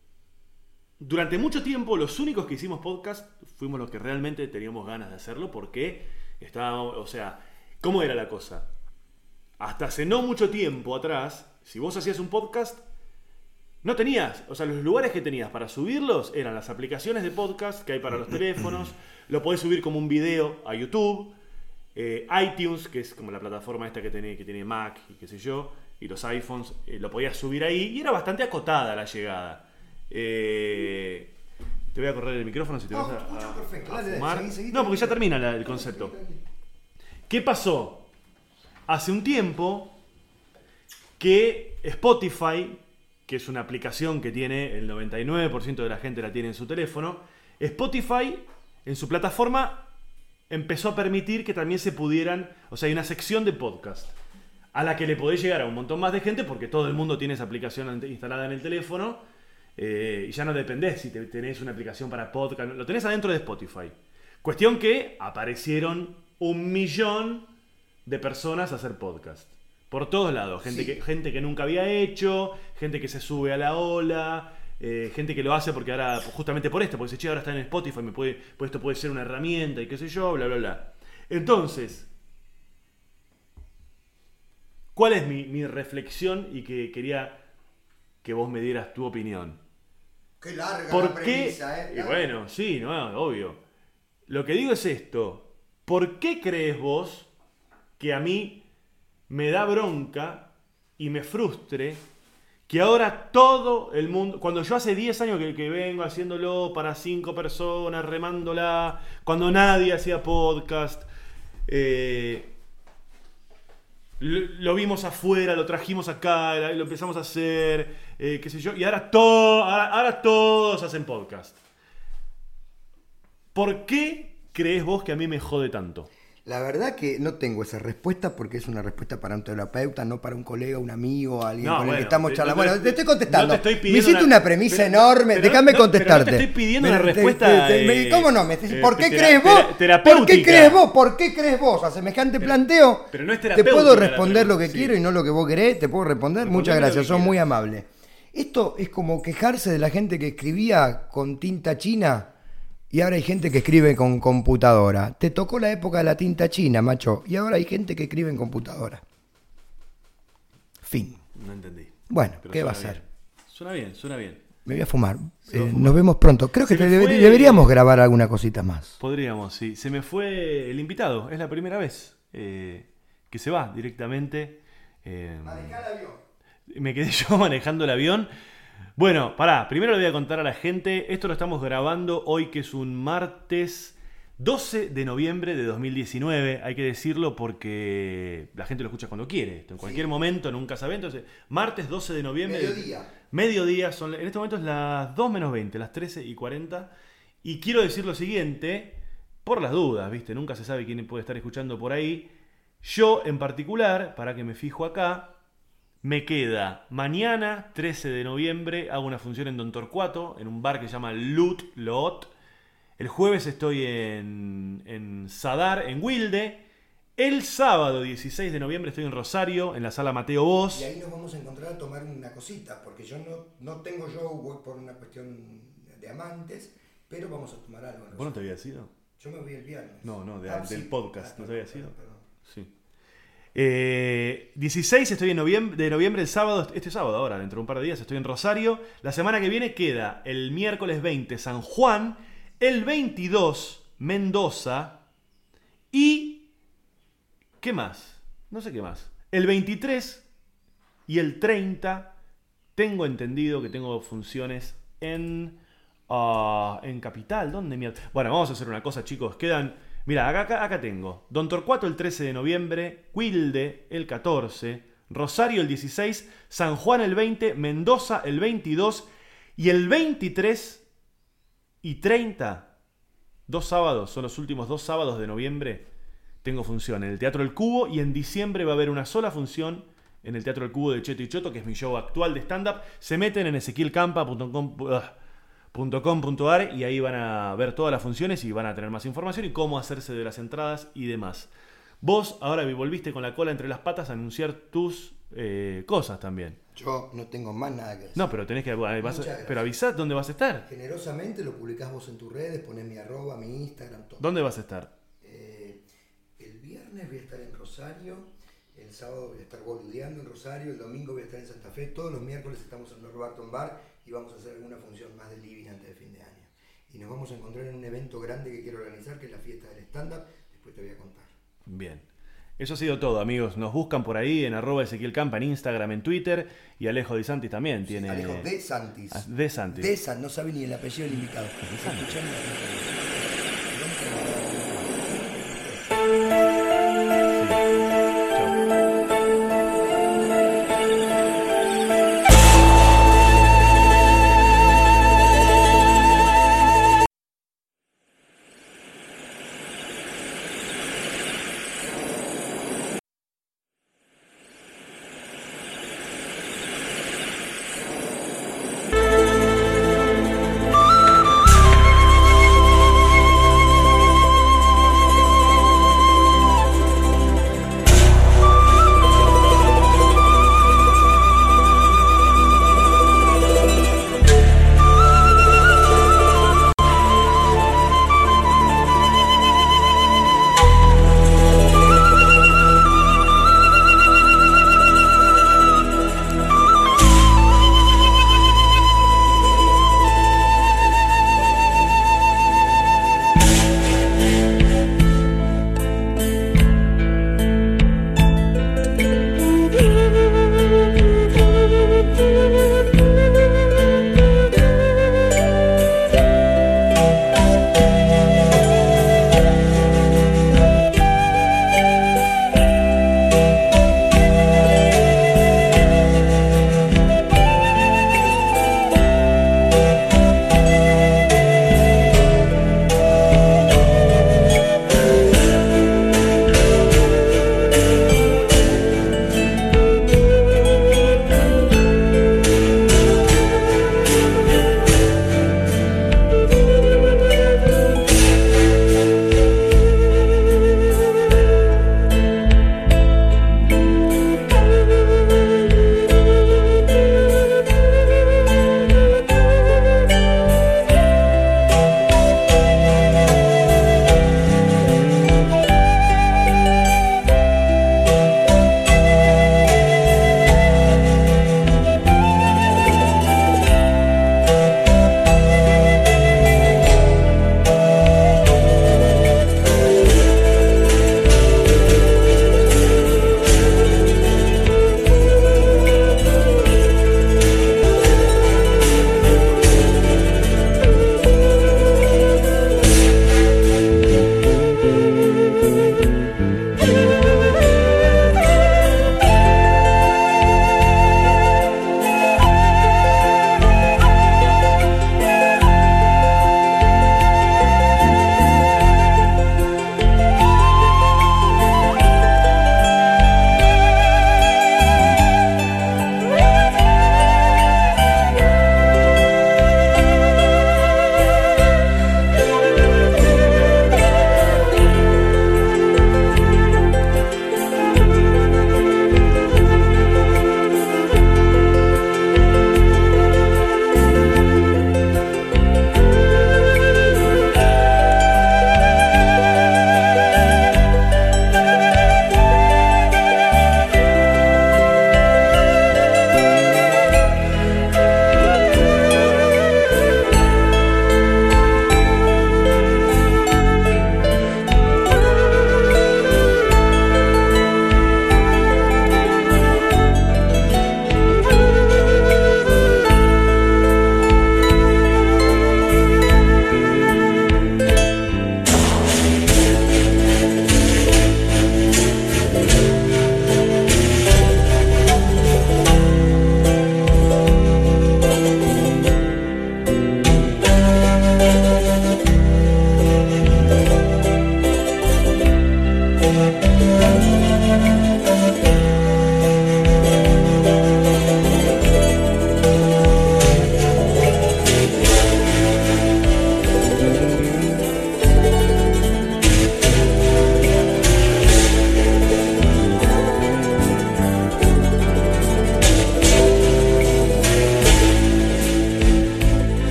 durante mucho tiempo los únicos que hicimos podcast fuimos los que realmente teníamos ganas de hacerlo porque estábamos, o sea, ¿cómo era la cosa? Hasta hace no mucho tiempo atrás, si vos hacías un podcast, no tenías, o sea, los lugares que tenías para subirlos eran las aplicaciones de podcast que hay para los <clears throat> teléfonos, lo podés subir como un video a YouTube, eh, iTunes, que es como la plataforma esta que tiene, que tiene Mac y qué sé yo, y los iPhones, eh, lo podías subir ahí y era bastante acotada la llegada. Eh, te voy a correr el micrófono si te No, vas a, perfecto. Dale, fumar. seguí, seguí, no, porque ya termina la- el concepto. ¿Qué pasó? Hace un tiempo que Spotify, que es una aplicación que tiene el 99% de la gente la tiene en su teléfono, Spotify en su plataforma empezó a permitir que también se pudieran, o sea, hay una sección de podcast a la que le podés llegar a un montón más de gente porque todo el mundo tiene esa aplicación instalada en el teléfono eh, y ya no dependés si te- tenés una aplicación para podcast, lo tenés adentro de Spotify. Cuestión que aparecieron un millón de personas a hacer podcast. Por todos lados. Gente, Sí. que, gente que nunca había hecho, gente que se sube a la ola, eh, gente que lo hace porque ahora, justamente por esto, porque dice, che, ahora está en Spotify, me puede, pues esto puede ser una herramienta y qué sé yo, bla, bla, bla. Entonces, ¿cuál es mi, mi reflexión y que quería que vos me dieras tu opinión? Qué larga ¿Por la qué? premisa, ¿eh? Y bueno, sí, no, obvio. Lo que digo es esto. ¿Por qué crees vos que a mí me da bronca y me frustre que ahora todo el mundo, cuando yo hace 10 años que, vengo haciéndolo para 5 personas, remándola, cuando nadie hacía podcast, eh, lo, lo vimos afuera, lo trajimos acá, lo empezamos a hacer, eh, qué sé yo, y ahora, todo, ahora, ahora todos hacen podcast. ¿Por qué crees vos que a mí me jode tanto? La verdad que no tengo esa respuesta porque es una respuesta para un terapeuta, no para un colega, un amigo, alguien No, con el que estamos charlando. te- bueno, te estoy contestando. no te estoy Me hiciste una- una, premisa pero- enorme. pero Déjame no- pero no te contestarte. estoy pidiendo una respuesta, te- eh, ¿Cómo no? Me- eh, ¿Por qué crees vos? ¿Por qué crees vos? ¿Por qué crees vos? A semejante planteo. pero no es te puedo responder lo que sí. quiero y no lo que vos querés. Te puedo responder. Muchas gracias. Son muy amable. Esto es como quejarse de la gente que escribía con tinta china y ahora hay gente que escribe con computadora. Te tocó la época de la tinta china, macho, y ahora hay gente que escribe en computadora. Fin. No entendí. Bueno, Pero ¿qué va a ser? Suena bien, suena bien. Me voy a fumar. A Eh, fumar. nos vemos pronto. Creo que Se fue- deberíamos grabar alguna cosita más. Podríamos, sí. Se me fue el invitado. Es la primera vez eh, que se va directamente. eh, me quedé <laughs> yo manejando el avión. Bueno, pará, primero le voy a contar a la gente, esto lo estamos grabando hoy que es un martes 12 de noviembre de 2019, hay que decirlo porque la gente lo escucha cuando quiere, en cualquier momento, nunca sabe, entonces martes 12 de noviembre. Mediodía. Mediodía, son, en este momento es las 2 menos 20, las 13 y 40. Y quiero decir lo siguiente, por las dudas, ¿viste? Nunca se sabe quién puede estar escuchando por ahí. Yo en particular, para que me fijo acá, Me queda mañana, 13 de noviembre, hago una función en Don Torcuato, en un bar que se llama Lut Lot. El jueves estoy en, en Sadar, en Wilde. El sábado 16 de noviembre estoy en Rosario, en la sala Mateo Vos. Y ahí nos vamos a encontrar a tomar una cosita, porque yo no, no tengo voy por una cuestión de amantes, pero vamos a tomar algo. ¿Vos no te habías ido? Yo me voy el viernes. No, no, de- Ah, del sí. podcast, Ah, ¿no te habías ido? perdón. Sí. Eh, 16 estoy en noviembre, de noviembre el sábado, este sábado ahora, dentro de un par de días estoy en Rosario. La semana que viene queda el miércoles 20 San Juan, el 22 Mendoza y... ¿Qué más? No sé qué más. El 23 y el 30 tengo entendido que tengo funciones en... ah, en Capital, ¿dónde mierda? Bueno, vamos a hacer una cosa, chicos. Quedan. Mira, acá, acá, tengo. Don Torcuato el 13 de noviembre. Wilde el 14. Rosario el 16. San Juan el 20. Mendoza el 22. Y el 23 y 30. Dos sábados, son los últimos dos sábados de noviembre. Tengo función en el Teatro El Cubo. Y en diciembre va a haber una sola función en el Teatro El Cubo de Cheto y Choto, que es mi show actual de stand-up. Se meten en ezequielcampa.com .com.ar y ahí van a ver todas las funciones y van a tener más información y cómo hacerse de las entradas y demás. Vos ahora volviste con la cola entre las patas a anunciar tus eh, cosas también. Yo no tengo más nada que decir. No, pero tenés que vas a- pero avisad dónde vas a estar. Generosamente lo publicás vos en tus redes, ponés mi arroba, mi Instagram, todo. ¿Dónde vas a estar? Eh, el viernes voy a estar en Rosario, el sábado voy a estar boludeando en Rosario, el domingo voy a estar en Santa Fe, todos los miércoles estamos en Lord Barton Bar y vamos a hacer alguna función más de living antes de fin de año. Y nos vamos a encontrar en un evento grande que quiero organizar, que es la fiesta del stand-up, después te voy a contar. Bien. Eso ha sido todo, amigos. Nos buscan por ahí en arroba Ezequiel Campa en Instagram, en Twitter. Y Alejo Di Santis también tiene. Alejo de Santis. Ah, De Santis. De San, no sabe ni el apellido del invitado.